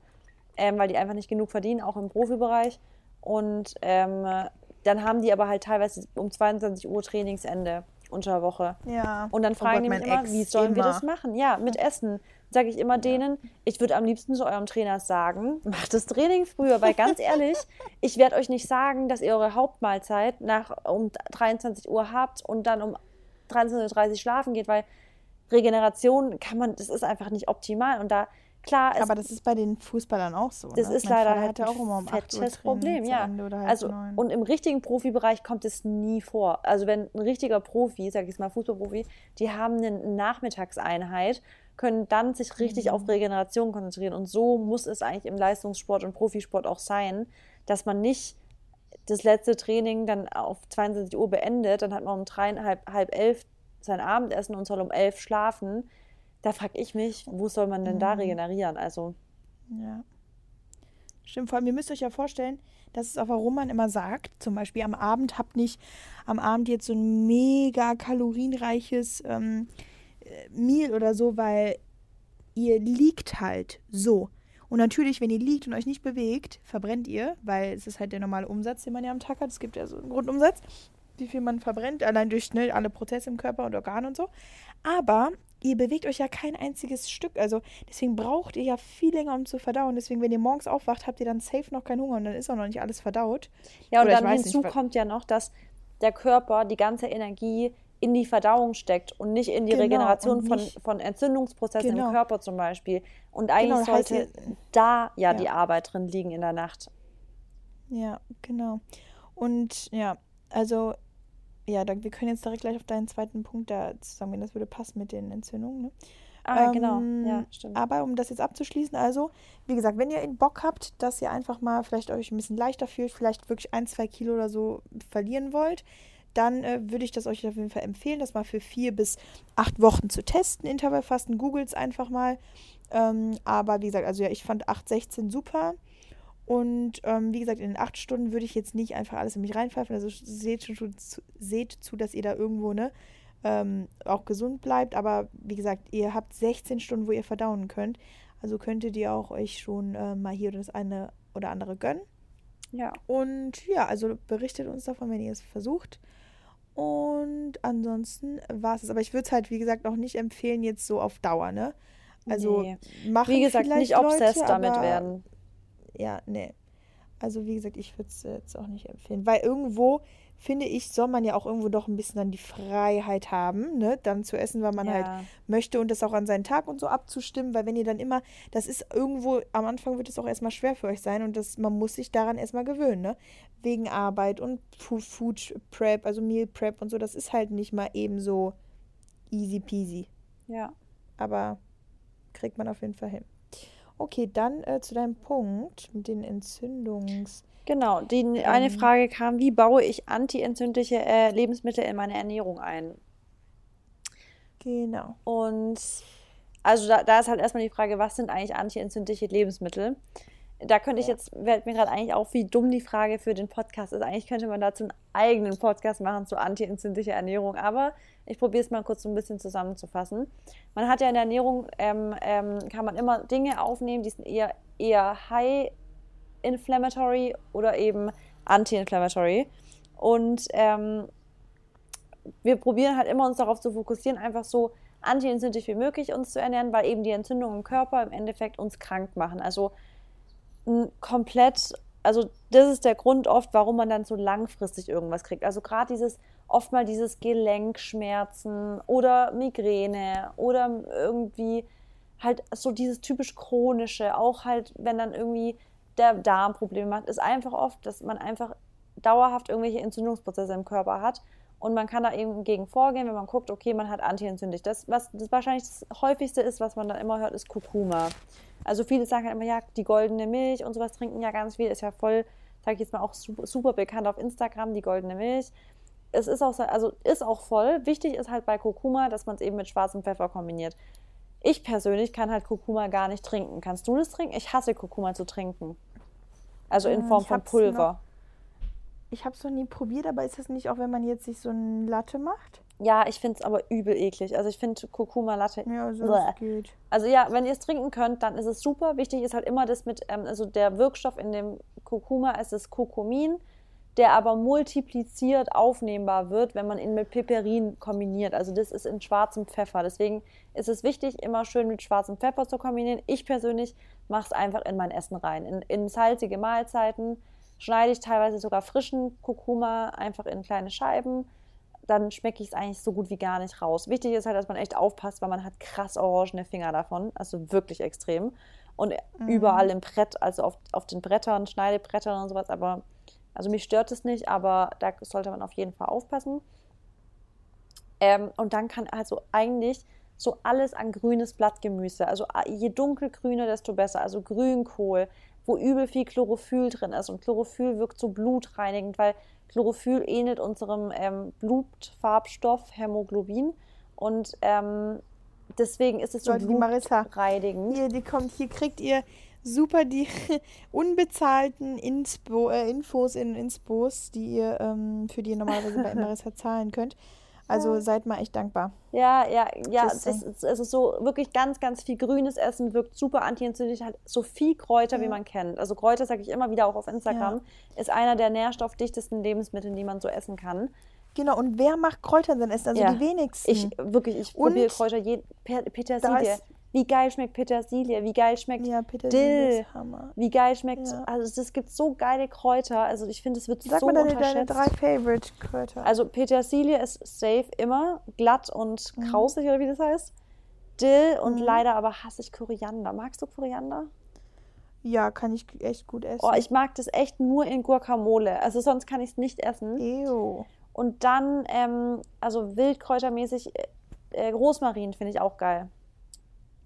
ähm, weil die einfach nicht genug verdienen, auch im Profibereich. Und ähm, dann haben die aber halt teilweise um 22 Uhr Trainingsende unter Woche.
Ja.
Und dann
Oh
fragen
Gott,
die mich immer,
Ex,
wie sollen wir
immer.
das machen? Ja, mit Essen. Sage ich immer denen, ich würde am liebsten zu eurem Trainer sagen, macht das Training früher, weil ganz ehrlich, ich werde euch nicht sagen, dass ihr eure Hauptmahlzeit nach um 23 Uhr habt und dann um 23.30 Uhr schlafen geht, weil Regeneration kann man, das ist einfach nicht optimal. Und da, klar,
Aber das ist bei den Fußballern auch so.
das
ne?
ist
mein
leider
Vater
halt
hatte auch immer um
ein
8 Uhr
fettes Problem, ja.
Halb
Also
neun.
und im richtigen Profibereich kommt es nie vor. Also wenn ein richtiger Profi, sag ich jetzt mal Fußballprofi, die haben eine Nachmittagseinheit, können dann sich richtig
Mhm.
auf Regeneration konzentrieren und so muss es eigentlich im Leistungssport und Profisport auch sein, dass man nicht das letzte Training dann auf 22 Uhr beendet, dann hat man um dreieinhalb, halb elf sein Abendessen und soll um elf schlafen. Da frage ich mich, wo soll man denn da
Mhm.
regenerieren? Also
Ja. Stimmt, vor allem, ihr müsst euch ja vorstellen, das ist auch, warum man immer sagt, zum Beispiel am Abend habt nicht am Abend jetzt so ein mega kalorienreiches ähm, äh, Meal oder so, weil ihr liegt halt so. Und natürlich, wenn ihr liegt und euch nicht bewegt, verbrennt ihr, weil es ist halt der normale Umsatz, den man ja am Tag hat. Es gibt ja so einen Grundumsatz, wie viel man verbrennt, allein durch schnell alle Prozesse im Körper und Organe und so. Aber ihr bewegt euch ja kein einziges Stück. Also deswegen braucht ihr ja viel länger, um zu verdauen. Deswegen, wenn ihr morgens aufwacht, habt ihr dann safe noch keinen Hunger und dann ist auch noch nicht alles verdaut.
Ja, und Oder dann hinzu nicht, kommt ja noch, dass der Körper die ganze Energie in die Verdauung steckt und nicht in die genau, Regeneration von, von Entzündungsprozessen genau. im Körper zum Beispiel. Und eigentlich genau, sollte heißt, da ja, ja, die Arbeit drin liegen in der Nacht.
Ja, genau. Und ja, also ja, da, wir können jetzt direkt gleich auf deinen zweiten Punkt da zusammengehen. Das würde passen mit den Entzündungen. Ne? Ah, genau. ähm, genau. Ja, stimmt. Aber um das jetzt abzuschließen, also, wie gesagt, wenn ihr Bock habt, dass ihr einfach mal vielleicht euch ein bisschen leichter fühlt, vielleicht wirklich ein, zwei Kilo oder so verlieren wollt, dann äh, würde ich das euch auf jeden Fall empfehlen, das mal für vier bis acht Wochen zu testen. Intervallfasten, googelt es einfach mal. Ähm, aber wie gesagt, also ja, ich fand 8, 16 super. Und ähm, wie gesagt, in den acht Stunden würde ich jetzt nicht einfach alles in mich reinpfeifen. Also seht, schon, seht zu, dass ihr da irgendwo ne, ähm, auch gesund bleibt. Aber wie gesagt, ihr habt 16 Stunden, wo ihr verdauen könnt. Also könntet ihr auch euch schon äh, mal hier das eine oder andere gönnen. Ja. Und ja, also berichtet uns davon, wenn ihr es versucht. Und ansonsten war es. Aber ich würde es halt, wie gesagt, auch nicht empfehlen, jetzt so auf Dauer, ne? Also nee. machen Wie gesagt, nicht obsessed Leute, damit werden. Ja, nee. Also wie gesagt, ich würde es jetzt auch nicht empfehlen. Weil irgendwo, finde ich, soll man ja auch irgendwo doch ein bisschen dann die Freiheit haben, ne, dann zu essen, weil man ja. halt möchte und das auch an seinen Tag und so abzustimmen, weil wenn ihr dann immer, das ist irgendwo, am Anfang wird es auch erstmal schwer für euch sein und das, man muss sich daran erstmal gewöhnen, ne, wegen Arbeit und Food, Food Prep, also Meal Prep und so, das ist halt nicht mal eben so easy peasy. Ja. Aber kriegt man auf jeden Fall hin. Okay, dann äh, zu deinem Punkt mit den Entzündungs-
Genau, die ähm, eine Frage kam, wie baue ich antientzündliche äh, Lebensmittel in meine Ernährung ein? Genau. Und also da, da, ist halt erstmal die Frage, was sind eigentlich antientzündliche Lebensmittel? Da könnte ich jetzt, fällt mir gerade eigentlich auf, wie dumm die Frage für den Podcast ist. Eigentlich könnte man dazu einen eigenen Podcast machen zu antientzündlicher Ernährung, aber ich probiere es mal kurz so ein bisschen zusammenzufassen. Man hat ja in der Ernährung, ähm, ähm, kann man immer Dinge aufnehmen, die sind eher, eher high inflammatory oder eben anti-inflammatory. Und ähm, wir probieren halt immer uns darauf zu fokussieren, einfach so anti-entzündlich wie möglich uns zu ernähren, weil eben die Entzündungen im Körper im Endeffekt uns krank machen. Also komplett, also das ist der Grund oft, warum man dann so langfristig irgendwas kriegt. Also gerade dieses, oft mal dieses Gelenkschmerzen oder Migräne oder irgendwie halt so dieses typisch chronische, auch halt, wenn dann irgendwie der Darm Probleme macht, ist einfach oft, dass man einfach dauerhaft irgendwelche Entzündungsprozesse im Körper hat. Und man kann da eben gegen vorgehen, wenn man guckt, okay, man hat antientzündlich. Das, was das wahrscheinlich das häufigste ist, was man dann immer hört, ist Kurkuma. Also viele sagen halt immer, ja, die goldene Milch und sowas trinken ja ganz viel, ist ja voll, sage ich jetzt mal, auch super, super bekannt auf Instagram, die goldene Milch. Es ist auch, also ist auch voll. Wichtig ist halt bei Kurkuma, dass man es eben mit schwarzem Pfeffer kombiniert. Ich persönlich kann halt Kurkuma gar nicht trinken. Kannst du das trinken? Ich hasse Kurkuma zu trinken. Also in hm, Form von Pulver.
Noch, ich habe es noch nie probiert, aber ist das nicht auch, wenn man jetzt sich so eine Latte macht?
Ja, ich finde es aber übel eklig. Also ich finde Kurkuma Latte. Ja, so geht. Also ja, wenn ihr es trinken könnt, dann ist es super. Wichtig ist halt immer das mit, ähm, also der Wirkstoff in dem Kurkuma ist das Kurkumin der aber multipliziert aufnehmbar wird, wenn man ihn mit Piperin kombiniert. Also das ist in schwarzem Pfeffer. Deswegen ist es wichtig, immer schön mit schwarzem Pfeffer zu kombinieren. Ich persönlich mache es einfach in mein Essen rein. In, in salzige Mahlzeiten schneide ich teilweise sogar frischen Kurkuma einfach in kleine Scheiben. Dann schmecke ich es eigentlich so gut wie gar nicht raus. Wichtig ist halt, dass man echt aufpasst, weil man hat krass orangene Finger davon. Also wirklich extrem. Und mhm. überall im Brett, also auf, auf den Brettern, Schneidebrettern und sowas, aber also mich stört es nicht, aber da sollte man auf jeden Fall aufpassen. Ähm, und dann kann also eigentlich so alles an grünes Blattgemüse, also je dunkelgrüner, desto besser. Also Grünkohl, wo übel viel Chlorophyll drin ist. Und Chlorophyll wirkt so blutreinigend, weil Chlorophyll ähnelt unserem ähm, Blutfarbstoff Hämoglobin. Und ähm, deswegen ist es so
blutreinigend. Hier, die kommt, hier kriegt ihr super die unbezahlten Inspo, äh, Infos in Inspos, die ihr, ähm, für die ihr normalerweise bei Marissa zahlen könnt. Also seid mal echt dankbar.
Ja, ja, ja,
saying.
ist, es ist so wirklich ganz, ganz viel grünes Essen, wirkt super antientzündlich, hat so viel Kräuter, wie
Ja.
man kennt. Also Kräuter, sage ich immer wieder auch auf Instagram, ist einer der nährstoffdichtesten Lebensmittel, die man so essen kann.
Genau, und wer macht Kräuter denn essen? Also
Ja.
die wenigsten.
Ich wirklich, ich probiere Kräuter je, Per-
Da
Petersilie. Wie geil schmeckt Petersilie? Wie geil schmeckt
ja, Petersilie
Dill?
ist Hammer.
Wie geil schmeckt,
Ja.
also es gibt so geile Kräuter, also ich finde, es wird
Sag
so
mal deine,
unterschätzt.
deine drei Favorite-Kräuter.
Also Petersilie ist safe immer glatt und
Mhm.
krausig oder wie das heißt. Dill und
Mhm.
leider aber hasse ich Koriander. Magst du Koriander?
ja, kann ich echt gut essen.
Oh, ich mag das echt nur in Guacamole. Also sonst kann ich es nicht essen.
Ew.
Und dann, ähm, also wildkräutermäßig, äh, Rosmarin finde ich auch geil.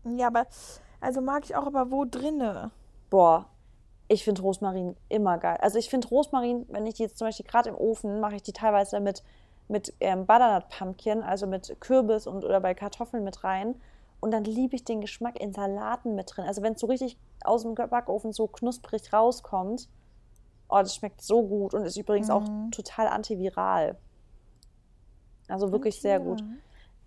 Ja, aber also mag ich auch, aber wo drinne?
Boah, ich finde Rosmarin immer geil. Also ich finde Rosmarin, wenn ich die jetzt zum Beispiel gerade im Ofen, mache ich die teilweise mit, mit ähm, Butternut Pumpkin, also mit Kürbis und oder bei Kartoffeln mit rein. Und dann liebe ich den Geschmack in Salaten mit drin. Also wenn es so richtig aus dem Backofen so knusprig rauskommt, oh, das schmeckt so gut und ist übrigens auch
Mhm.
total antiviral. Also wirklich sehr gut.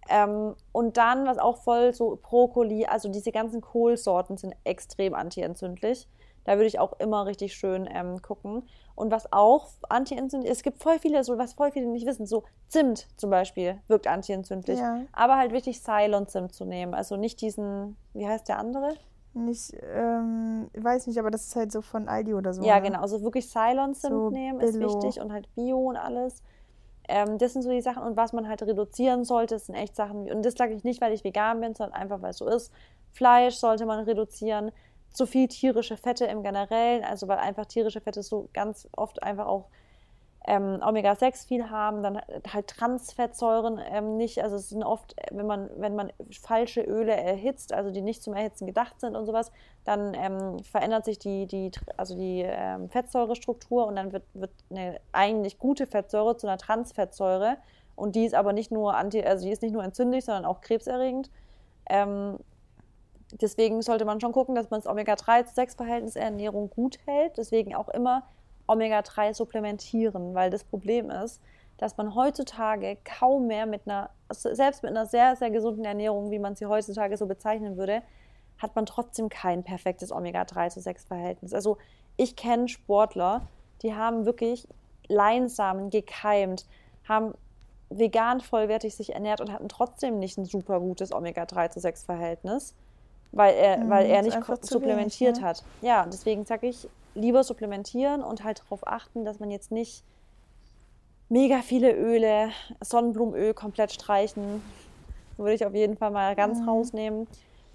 Ähm, und dann, was auch voll so Brokkoli, also diese ganzen Kohlsorten sind extrem antientzündlich. Da würde ich auch immer richtig schön ähm, gucken. Und was auch antientzündlich ist, es gibt voll viele, so was voll viele nicht wissen, so Zimt zum Beispiel wirkt antientzündlich.
Ja.
Aber halt wirklich Ceylon-Zimt zu nehmen. Also nicht diesen, wie heißt der andere?
Nicht, ähm, weiß nicht, aber das ist halt so von Aldi oder so.
Ja,
ne?
genau. Also wirklich Ceylon-Zimt
So
nehmen ist
Billo.
wichtig und halt Bio und alles. Ähm, das sind so die Sachen. Und was man halt reduzieren sollte, das sind echt Sachen. Und das sage ich nicht, weil ich vegan bin, sondern einfach, weil es so ist. Fleisch sollte man reduzieren. Zu viel tierische Fette im Generellen. Also, weil einfach tierische Fette so ganz oft einfach auch ähm, Omega-6 viel haben, dann halt Transfettsäuren ähm, nicht. Also es sind oft, äh, wenn man, wenn man falsche Öle erhitzt, also die nicht zum Erhitzen gedacht sind und sowas, dann ähm, verändert sich die, die, also die ähm, Fettsäurestruktur und dann wird, wird eine eigentlich gute Fettsäure zu einer Transfettsäure. Und die ist aber nicht nur anti, also die ist nicht nur entzündlich, sondern auch krebserregend. Ähm, deswegen sollte man schon gucken, dass man das Omega-3-6-Verhältnis der Ernährung gut hält. Deswegen auch immer Omega-3 supplementieren, weil das Problem ist, dass man heutzutage kaum mehr mit einer, selbst mit einer sehr, sehr gesunden Ernährung, wie man sie heutzutage so bezeichnen würde, hat man trotzdem kein perfektes Omega-3 zu 6-Verhältnis. Also ich kenne Sportler, die haben wirklich Leinsamen gekeimt, haben vegan vollwertig sich ernährt und hatten trotzdem nicht ein super gutes Omega-3 zu 6-Verhältnis, weil er,
Mhm,
weil er nicht
zu wenig,
supplementiert
ne?
hat. Ja, deswegen sage ich, lieber supplementieren und halt darauf achten, dass man jetzt nicht mega viele Öle, Sonnenblumenöl komplett streichen. Würde ich auf jeden Fall mal ganz rausnehmen.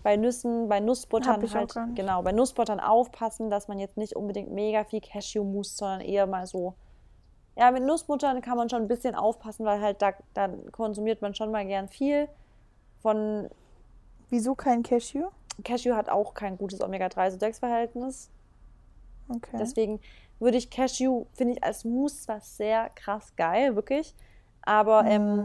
Bei Nüssen, bei Nussbuttern halt, genau, bei Nussbuttern aufpassen, dass man jetzt nicht unbedingt mega viel Cashew-Mousse, sondern eher mal so. Ja, mit Nussbuttern kann man schon ein bisschen aufpassen, weil halt da dann konsumiert man schon mal gern viel. Von
Wieso kein Cashew?
Cashew hat auch kein gutes Omega-3-6-Verhältnis.
Okay.
Deswegen würde ich Cashew, finde ich als Mousse zwar sehr krass geil, wirklich. Aber ähm,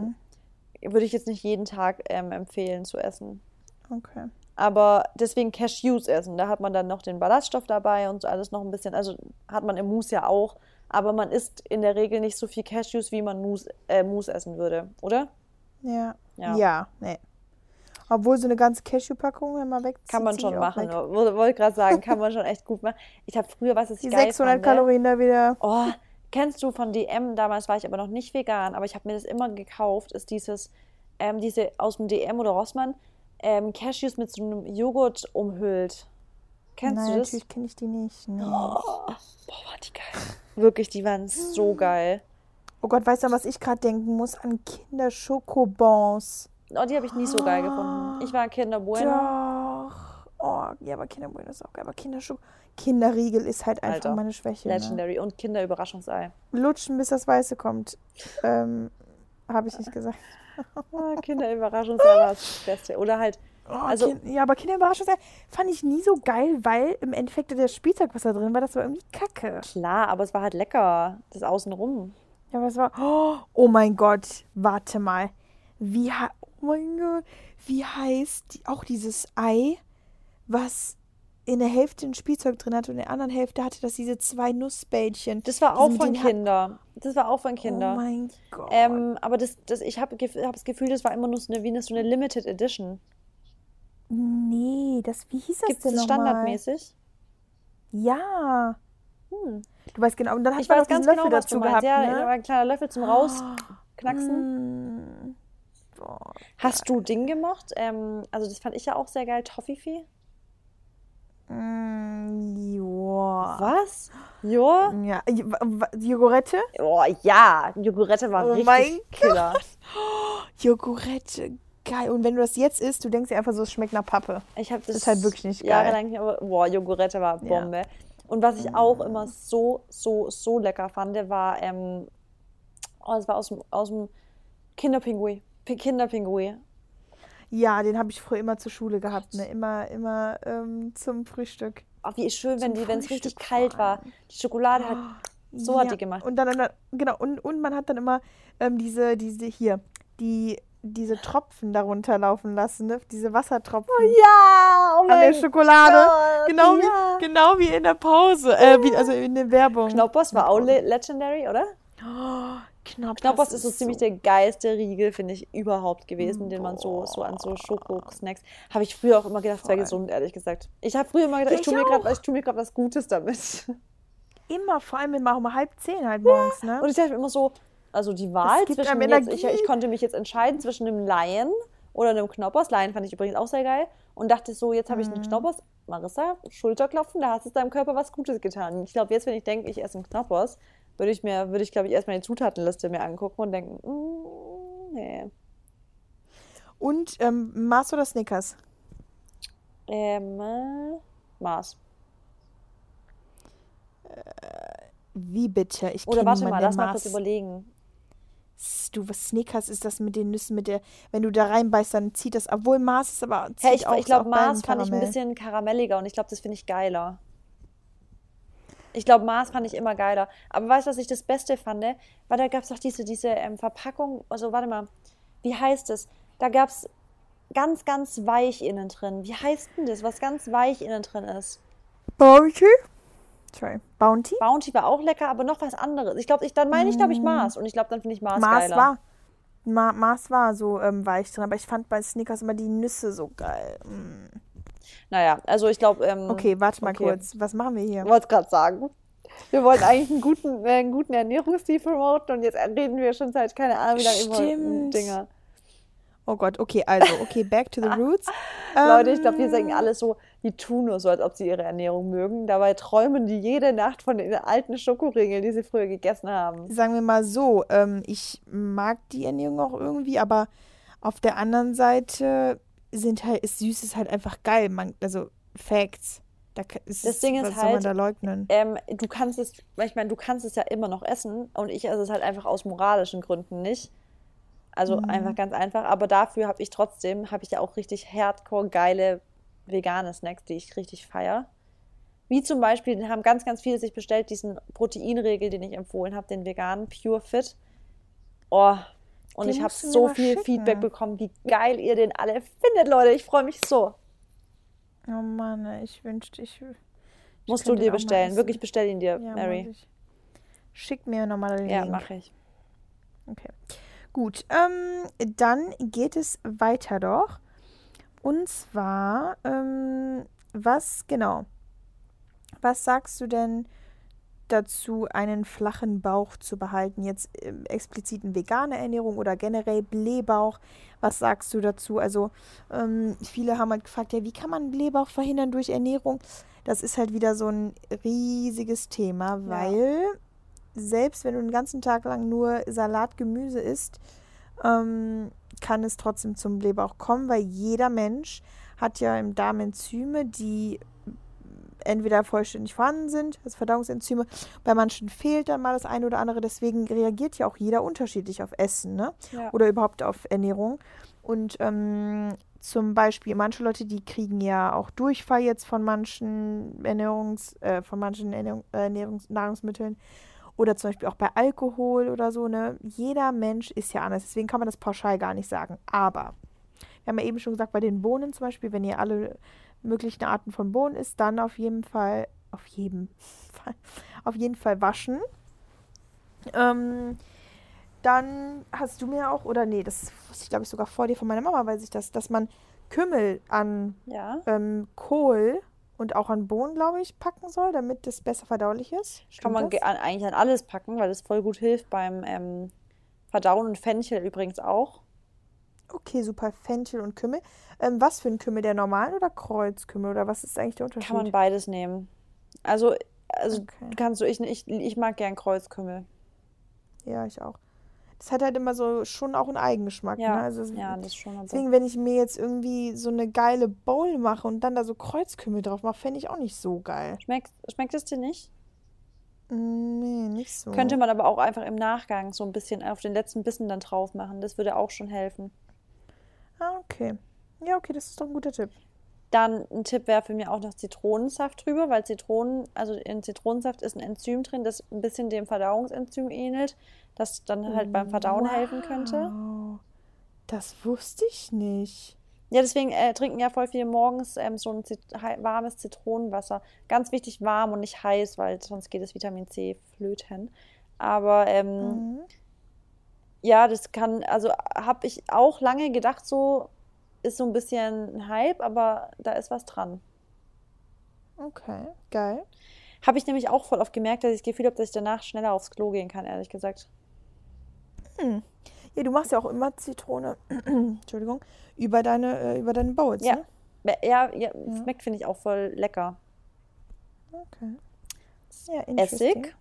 Mhm.
würde ich jetzt nicht jeden Tag ähm, empfehlen zu essen.
okay.
Aber deswegen Cashews essen. Da hat man dann noch den Ballaststoff dabei und so alles noch ein bisschen. Also hat man im Mousse ja auch. Aber man isst in der Regel nicht so viel Cashews, wie man Mousse, äh, Mousse essen würde, oder?
Ja.
Ja.
Ja, nee. Obwohl so eine ganze Cashew-Packung, man weg
Kann man schon machen. Wollte gerade sagen, kann man schon echt gut machen. Ich habe früher, was ich
Die
geil
600
fand,
Kalorien da wieder.
Oh, kennst du von DM? Damals war ich aber noch nicht vegan, aber ich habe mir das immer gekauft. Ist dieses, ähm, diese aus dem DM oder Rossmann, ähm, Cashews mit so einem Joghurt umhüllt. Kennst
Nein,
du das?
natürlich kenne ich die nicht. Nee.
Oh, boah, war die geil. Wirklich, die waren so geil.
Oh Gott, weißt du, was ich gerade denken muss? An Kinderschokobons.
Oh, die habe ich nie so geil gefunden. Ich war ein Kinder Bueno.
Doch. Oh, ja, aber Kinderbueno ist auch geil. Aber Kinderschoko... Kinderriegel ist halt einfach
Alter,
meine Schwäche. Ne?
Legendary und Kinder Überraschungsei.
Lutschen, bis das Weiße kommt. Ähm, habe ich nicht gesagt.
Ah, Kinder Überraschungsei war das Beste. Oder halt,
Oh,
Also-
kind, ja, aber Kinderüberraschung fand ich nie so geil, weil im Endeffekt der Spielzeug, was da drin war, das war irgendwie kacke.
klar, aber es war halt lecker. Das Außenrum.
Ja, aber es war. Oh, oh mein Gott, warte mal. Wie Oh mein Gott. Wie heißt die, auch dieses Ei, was in der Hälfte ein Spielzeug drin hatte und in der anderen Hälfte hatte das diese zwei Nussbällchen.
Das war auch von Kindern. Das war auch von
Oh
Kindern.
mein Gott.
Ähm, aber das, das, ich habe hab das Gefühl, das war immer nur so eine, wie eine, so eine Limited Edition.
nee, das, wie hieß das
Gibt es
denn
das standardmäßig?
Ja.
Hm.
Du weißt genau, und dann hat
Ich
man
weiß ganz
Löffel
genau, was du
dazu
meinst.
gehabt,
Ja,
ne?
ein kleiner Löffel zum Rausknacksen.
Mm. Boah.
Hast du Ding gemocht? Ähm, also das fand ich ja auch sehr geil. Toffifee?
Mm, joa.
Was? Ja?
Ja, w- Jogurette?
Oh ja, Jogurette war
Oh
richtig
mein
Killer.
Jogurette, geil. Und wenn du das jetzt isst, du denkst dir einfach so, es schmeckt nach Pappe.
Ich habe das
Ist halt wirklich nicht geil.
jahrelang nicht, aber boah, Jogurette war
Ja.
Bombe. Und was ich auch immer so, so, so lecker fand, war, ähm, oh, das war aus dem, aus dem Kinderpingui. P- Kinderpingui.
Ja, den habe ich früher immer zur Schule gehabt, ne? Immer, immer ähm, zum Frühstück.
Ach, wie schön, wenn die, wenn es richtig kalt war. Die Schokolade hat, so hat
Ja,
die gemacht.
Und dann, dann genau, und, und man hat dann immer ähm, diese, diese hier, die, diese Tropfen darunter laufen lassen, ne? Diese Wassertropfen
Ja, oh
an der Schokolade.
Gott,
genau,
ja.
wie, genau wie in der Pause, äh, wie, also in der Werbung.
Knoppers war auch le legendary, oder?
Oh, Knoppers,
Knoppers ist so ziemlich der geilste Riegel, finde ich, überhaupt gewesen, den man so,
Boah.
so an so Schokosnacks. Habe ich früher auch immer gedacht, es wäre gesund, ehrlich gesagt. Ich habe früher immer gedacht,
Ja,
ich tue
ich
mir gerade ich tu mir was Gutes damit.
Immer, vor allem immer um halb zehn halt morgens, ne?
Und ich dachte immer so, also die Wahl zwischen jetzt, ich, ich konnte mich jetzt entscheiden zwischen einem Lion oder einem Knoppers. Lion fand ich übrigens auch sehr geil. Und dachte so, jetzt habe ich
Mhm.
einen Knoppers. Marissa, Schulterklopfen, da hast du deinem Körper was Gutes getan. Ich glaube, jetzt, wenn ich denke, ich esse einen Knoppers, würde ich mir, würde ich, glaube ich, erstmal die Zutatenliste mir angucken und denken, mm, nee.
Und ähm, Mars oder Snickers?
Ähm, äh, Mars.
Wie bitte? Ich
Oder warte mal, lass mal kurz überlegen.
Du, was Snickers ist das mit den Nüssen, mit der, wenn du da reinbeißt, dann zieht das, obwohl Mars ist aber, zieht
Hey, ich, ich glaube, Mars fand ich ein bisschen karamelliger und ich glaube, das finde ich geiler. Ich glaube, Mars fand ich immer geiler. Aber weißt du, was ich das Beste fand? Weil da gab es doch diese, diese ähm, Verpackung, also warte mal, wie heißt es? Da gab es ganz, ganz weich innen drin. Wie heißt denn das, was ganz weich innen drin ist?
Bounty? Sorry. Bounty?
Bounty war auch lecker, aber noch was anderes. Ich glaube, ich, dann meine ich, glaube ich, Mars. Und ich glaube, dann finde ich Mars,
Mars
geiler.
war. Ma Mars war so ähm, weich drin, aber ich fand bei Snickers immer die Nüsse so geil. Mm.
Naja, also ich glaube, ähm,
Okay, warte mal
okay.
kurz. Was machen wir hier?
Ich wollte es gerade sagen. Wir wollten eigentlich einen guten, äh, einen guten Ernährungsstil promoten und jetzt reden wir schon seit keine Ahnung wie lange über. Dinger.
Oh Gott, okay, also, okay, back to the roots.
Leute, ich glaube, wir
Ähm,
sagen alle so, die tun nur so, als ob sie ihre Ernährung mögen. Dabei träumen die jede Nacht von den alten Schokoriegeln, die sie früher gegessen haben.
sagen wir mal so, ähm, ich mag die Ernährung auch irgendwie, aber auf der anderen Seite sind halt, ist Süßes halt einfach geil. Man, also Facts. Da ist
Das Ding ist
was soll man
halt,
da leugnen?
Ähm, du kannst es, ich meine, du kannst es ja immer noch essen und ich esse es halt einfach aus moralischen Gründen nicht. Also
Mhm.
einfach ganz einfach. Aber dafür habe ich trotzdem, habe ich ja auch richtig hardcore geile vegane Snacks, die ich richtig feier. Wie zum Beispiel, haben ganz, ganz viele sich bestellt, diesen Proteinregel, den ich empfohlen habe, den veganen Pure Fit. Oh, und
Den
ich habe so viel
schicken.
Feedback bekommen, wie geil ihr den alle findet, Leute. Ich freue mich so.
Oh Mann, ich wünschte, ich. ich
Musst du dir bestellen. Wirklich bestell ihn dir,
Ja,
Mary.
Schick mir nochmal den
Ja,
Link.
mache ich.
Okay. Gut, ähm, dann geht es weiter doch. Und zwar, ähm, was genau? Was sagst du denn dazu, einen flachen Bauch zu behalten? Jetzt ähm, explizit eine vegane Ernährung oder generell Blähbauch? Was sagst du dazu? Also, ähm, viele haben halt gefragt, ja, wie kann man Blähbauch verhindern durch Ernährung? Das ist halt wieder so ein riesiges Thema, weil selbst wenn du den ganzen Tag lang nur Salat, Gemüse isst, ähm, kann es trotzdem zum Blähbauch kommen, weil jeder Mensch hat ja im Darm Enzyme, die entweder vollständig vorhanden sind, das Verdauungsenzyme. Bei manchen fehlt dann mal das eine oder andere. Deswegen reagiert ja auch jeder unterschiedlich auf Essen, ne?
Ja.
Oder überhaupt auf Ernährung. Und ähm, zum Beispiel manche Leute, die kriegen ja auch Durchfall jetzt von manchen Ernährungs, äh, von manchen Ernährung, äh, Ernährungs Nahrungsmitteln oder zum Beispiel auch bei Alkohol oder so. Ne? Jeder Mensch ist ja anders, deswegen kann man das pauschal gar nicht sagen. Aber Wir haben ja eben schon gesagt, bei den Bohnen zum Beispiel, wenn ihr alle möglichen Arten von Bohnen isst, dann auf jeden Fall, auf jeden Fall, auf jeden Fall waschen. Ähm, dann hast du mir auch, oder nee, das wusste ich glaube ich sogar vor dir von meiner Mama, weiß ich das, dass man Kümmel an
Ja.
ähm, Kohl und auch an Bohnen, glaube ich, packen soll, damit das besser verdaulich ist.
Kann
Stimmt
man
das?
ge- an, eigentlich an alles packen, weil das voll gut hilft beim ähm, Verdauen und Fenchel übrigens auch.
Okay, super. Fenchel und Kümmel. Ähm, was für ein Kümmel? Der normalen oder Kreuzkümmel? Oder was ist eigentlich der Unterschied?
Kann man beides nehmen. Also, also
Okay.
kannst du, ich, ich, ich mag gern Kreuzkümmel.
Ja, ich auch. Das hat halt immer so schon auch einen Eigengeschmack.
Ja,
ne? also, es-
ja, das schon. Aber
Deswegen, wenn ich mir jetzt irgendwie so eine geile Bowl mache und dann da so Kreuzkümmel drauf mache, fände ich auch nicht so geil.
schmeckt, schmeckt es dir nicht?
Mm, Nee, nicht so.
Könnte man aber auch einfach im Nachgang so ein bisschen auf den letzten Bissen dann drauf machen. Das würde auch schon helfen.
Ah, okay. Ja, okay, das ist doch ein guter Tipp.
Dann ein Tipp wäre für mich auch noch Zitronensaft drüber, weil Zitronen, also in Zitronensaft ist ein Enzym drin, das ein bisschen dem Verdauungsenzym ähnelt, das dann halt beim Verdauen helfen könnte.
Wow. Das wusste ich nicht.
Ja, deswegen äh, trinken ja voll viele morgens ähm, so ein Zit warmes Zitronenwasser. Ganz wichtig warm und nicht heiß, weil sonst geht das Vitamin C flöten. Aber ähm,
Mhm.
Ja, das kann, also habe ich auch lange gedacht, so ist so ein bisschen ein Hype, aber da ist was dran.
Okay, geil.
Habe ich nämlich auch voll oft gemerkt, dass ich das Gefühl habe, dass ich danach schneller aufs Klo gehen kann, ehrlich gesagt.
Ja, du machst ja auch immer Zitrone, Entschuldigung, über deine, äh, über deine Bowls,
Ja.
ne?
Ja, ja, schmeckt, finde ich, auch voll lecker.
Okay. Ja.
Essig,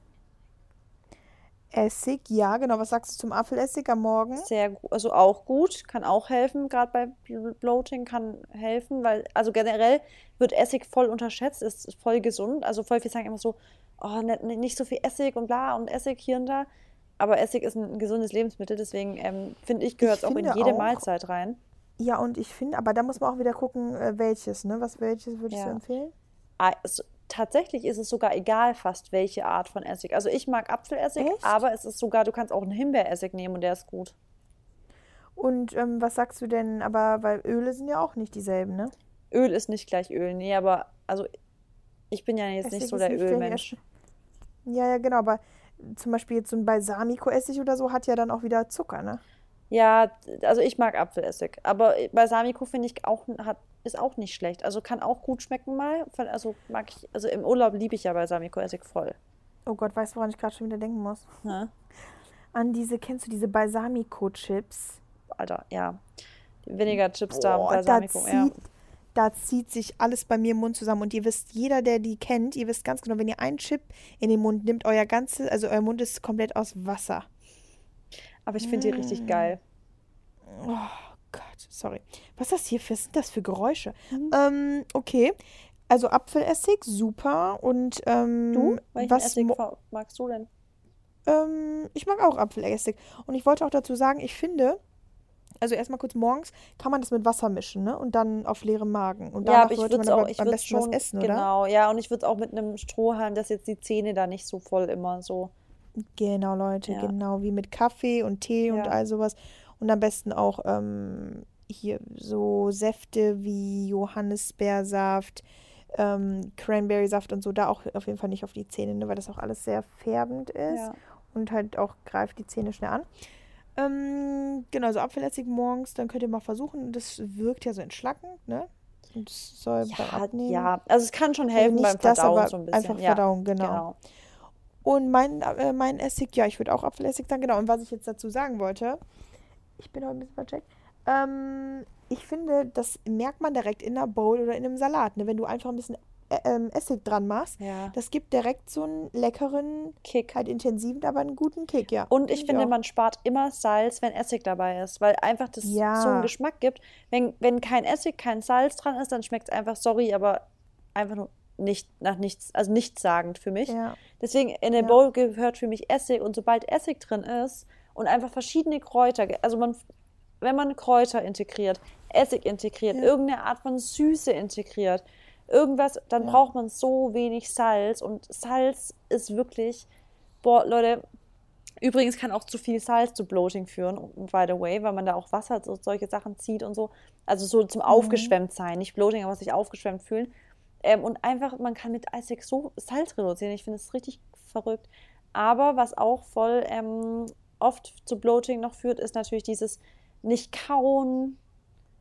Essig, ja, genau. Was sagst du zum Apfelessig am Morgen?
sehr gut, also auch gut, kann auch helfen, gerade bei Bl- Bloating kann helfen, weil, also generell wird Essig voll unterschätzt, ist voll gesund. Also voll viele sagen immer so, oh, nicht, nicht so viel Essig und bla und Essig hier und da. Aber Essig ist ein gesundes Lebensmittel, deswegen ähm, finde ich, gehört es auch in jede
auch-
Mahlzeit rein.
Ja, und ich finde, aber da muss man auch wieder gucken, äh, welches, ne? Was welches würdest du
Ja.
empfehlen?
Ah, es, tatsächlich ist es sogar egal fast, welche Art von Essig. Also ich mag Apfelessig,
Echt?
aber es ist sogar, du kannst auch einen Himbeeressig nehmen und der ist gut.
Und ähm, was sagst du denn, aber, weil Öle sind ja auch nicht dieselben, ne?
Öl ist nicht gleich Öl, nee, aber also ich bin ja jetzt nicht
Essig
so
ist
der
nicht
Ölmensch.
Ja, ja, genau, aber zum Beispiel jetzt so ein Balsamico-Essig oder so hat ja dann auch wieder Zucker, ne?
Ja, also ich mag Apfelessig, aber Balsamico finde ich auch hat ist auch nicht schlecht. Also kann auch gut schmecken mal. Also mag ich, also im Urlaub liebe ich ja Balsamico-Essig voll.
Oh Gott, weißt du, woran ich gerade schon wieder denken muss?
Ne?
An diese, kennst du diese Balsamico-Chips?
Alter, ja. Weniger Chips da
Boah, da
Balsamico, ja.
da zieht sich alles bei mir im Mund zusammen. Und ihr wisst, jeder, der die kennt, ihr wisst ganz genau, wenn ihr einen Chip in den Mund nimmt, euer ganze, also euer Mund ist komplett aus Wasser.
Aber ich finde die richtig
Mm.
geil.
Oh Gott, sorry. Was ist das hier für, was sind das für Geräusche?
Mhm.
Ähm, okay. Also Apfelessig, super. Und ähm,
Du? Welchen
was
Essig magst du denn?
Ähm, ich mag auch Apfelessig. Und ich wollte auch dazu sagen, ich finde, also erstmal kurz morgens kann man das mit Wasser mischen, ne? Und dann auf leerem Magen. Und
Ja,
danach
ich
sollte man
auch,
aber am besten was
schon,
essen, oder?
genau, ja, und ich würde es auch mit einem Strohhalm, dass jetzt die Zähne da nicht so voll immer so.
Genau, Leute,
Ja.
genau, wie mit Kaffee und Tee und
Ja.
all sowas. Und am besten auch ähm, hier so Säfte wie Johannisbeersaft, ähm, Cranberry-Saft und so, da auch auf jeden Fall nicht auf die Zähne, ne, weil das auch alles sehr färbend ist
Ja.
und halt auch greift die Zähne schnell an. Ähm, genau, so Apfelessig morgens, dann könnt ihr mal versuchen. Das wirkt ja so entschlackend, ne? Und das soll beim
Ja,
Abnehmen.
ja, also es kann schon
Also
helfen
nicht
beim
das,
Verdauen
aber
so ein bisschen.
einfach Verdauung, genau.
genau.
Und mein, äh, mein Essig, ja, ich würde auch Apfelessig sagen, genau. Und was ich jetzt dazu sagen wollte, ich bin heute ein bisschen vercheckt. Ähm, ich finde, das merkt man direkt in einer Bowl oder in einem Salat. Ne? Wenn du einfach ein bisschen äh, ähm, Essig dran machst,
Ja.
das gibt direkt so einen leckeren,
Kick.
halt intensiven, aber einen guten Kick, ja.
Und ich finde,
auch.
man spart immer Salz, wenn Essig dabei ist, weil einfach das
Ja.
so einen Geschmack gibt. Wenn, wenn kein Essig, kein Salz dran ist, dann schmeckt es einfach, sorry, aber einfach nur nicht nach nichts, also nichtssagend für mich.
Ja.
Deswegen in der
Ja.
Bowl gehört für mich Essig und sobald Essig drin ist und einfach verschiedene Kräuter, also man, wenn man Kräuter integriert, Essig integriert,
Ja.
irgendeine Art von Süße integriert, irgendwas, dann
Ja.
braucht man so wenig Salz und Salz ist wirklich, boah, Leute, Übrigens kann auch zu viel Salz zu Bloating führen, by the way, weil man da auch Wasser, so solche Sachen zieht und so. Also so zum aufgeschwemmt sein, nicht Bloating, aber sich aufgeschwemmt fühlen. Ähm, und einfach, man kann mit Eisig so Salz reduzieren. Ich finde es richtig verrückt. Aber was auch voll ähm, oft zu Bloating noch führt, ist natürlich dieses nicht kauen,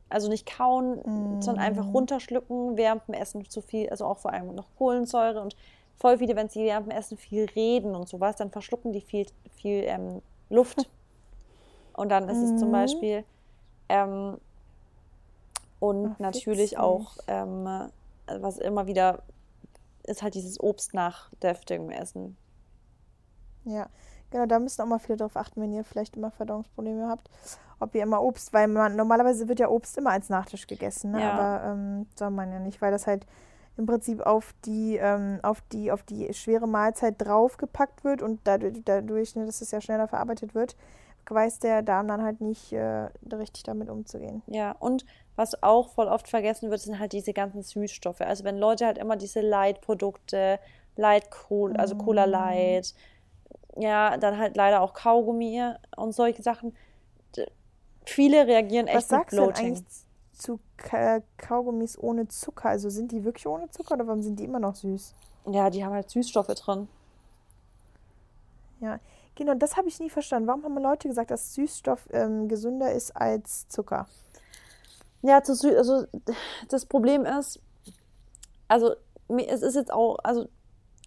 also nicht kauen, mm. sondern einfach runterschlucken während dem Essen zu viel, also auch vor allem noch Kohlensäure und voll viele, wenn sie während dem Essen viel reden und sowas, dann verschlucken die viel, viel ähm, Luft. Und dann ist mm. es zum mhm. Beispiel ähm, und Ach, natürlich auch, ähm, was immer wieder ist halt dieses Obst nach deftigem Essen.
Ja, genau, da müsst ihr auch mal viele drauf achten, wenn ihr vielleicht immer Verdauungsprobleme habt ob ihr immer Obst, weil man normalerweise wird ja Obst immer als Nachtisch gegessen, ne? ja. aber ähm, soll man ja nicht, weil das halt im Prinzip auf die, ähm, auf die, auf die schwere Mahlzeit draufgepackt wird und dadurch, dadurch ne, dass es ja schneller verarbeitet wird, weiß der Darm dann halt nicht äh, richtig damit umzugehen.
Ja, und was auch voll oft vergessen wird, sind halt diese ganzen Süßstoffe. Also wenn Leute halt immer diese Light-Produkte, Light Cola, also Cola mm. Light, ja, dann halt leider auch Kaugummi und solche Sachen, Viele reagieren echt Was sagst mit Bloating. Du eigentlich
zu Ka Kaugummis ohne Zucker? Also sind die wirklich ohne Zucker oder warum sind die immer noch süß?
Ja, die haben halt Süßstoffe drin.
Ja, genau, das habe ich nie verstanden. Warum haben Leute gesagt, dass Süßstoff ähm, gesünder ist als Zucker?
Ja, zu süß, also das Problem ist, also es ist jetzt auch, also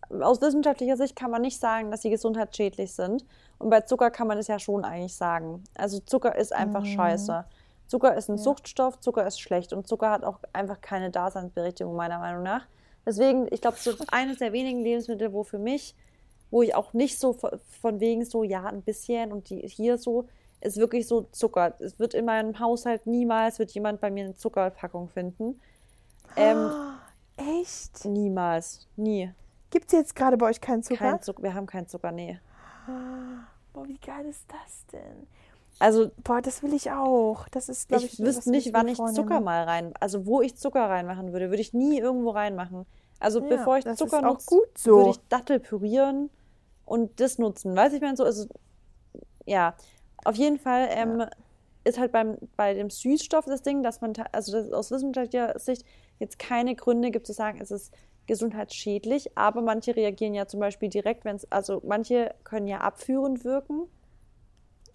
aus wissenschaftlicher Sicht kann man nicht sagen, dass sie gesundheitsschädlich sind. Und bei Zucker kann man es ja schon eigentlich sagen. Also Zucker ist einfach mhm. scheiße. Zucker ist ein ja. Suchtstoff, Zucker ist schlecht und Zucker hat auch einfach keine Daseinsberechtigung, meiner Meinung nach. Deswegen, ich glaube, so eines der wenigen Lebensmittel, wo für mich, wo ich auch nicht so von wegen so, ja, ein bisschen und die hier so, ist wirklich so Zucker. Es wird in meinem Haushalt niemals, wird jemand bei mir eine Zuckerpackung finden. Ähm,
Echt?
Niemals. Nie.
Gibt es jetzt gerade bei euch keinen Zucker?
Kein Zucker? Wir haben keinen Zucker, nee.
Boah, wie geil ist das denn?
Also,
boah, das will ich auch. Das ist, glaube
ich, ich wüsste nicht, wann ich Zucker mal rein, also wo ich Zucker reinmachen würde, würde ich nie irgendwo reinmachen. Also ja, bevor ich Zucker nutze, so. würde ich Dattel pürieren und das nutzen. Weiß ich meine so, also ja, auf jeden Fall ähm, ja. ist halt beim bei dem Süßstoff das Ding, dass man also das aus wissenschaftlicher Sicht jetzt keine Gründe gibt zu sagen, es ist gesundheitsschädlich, aber manche reagieren ja zum Beispiel direkt, wenn es, also manche können ja abführend wirken.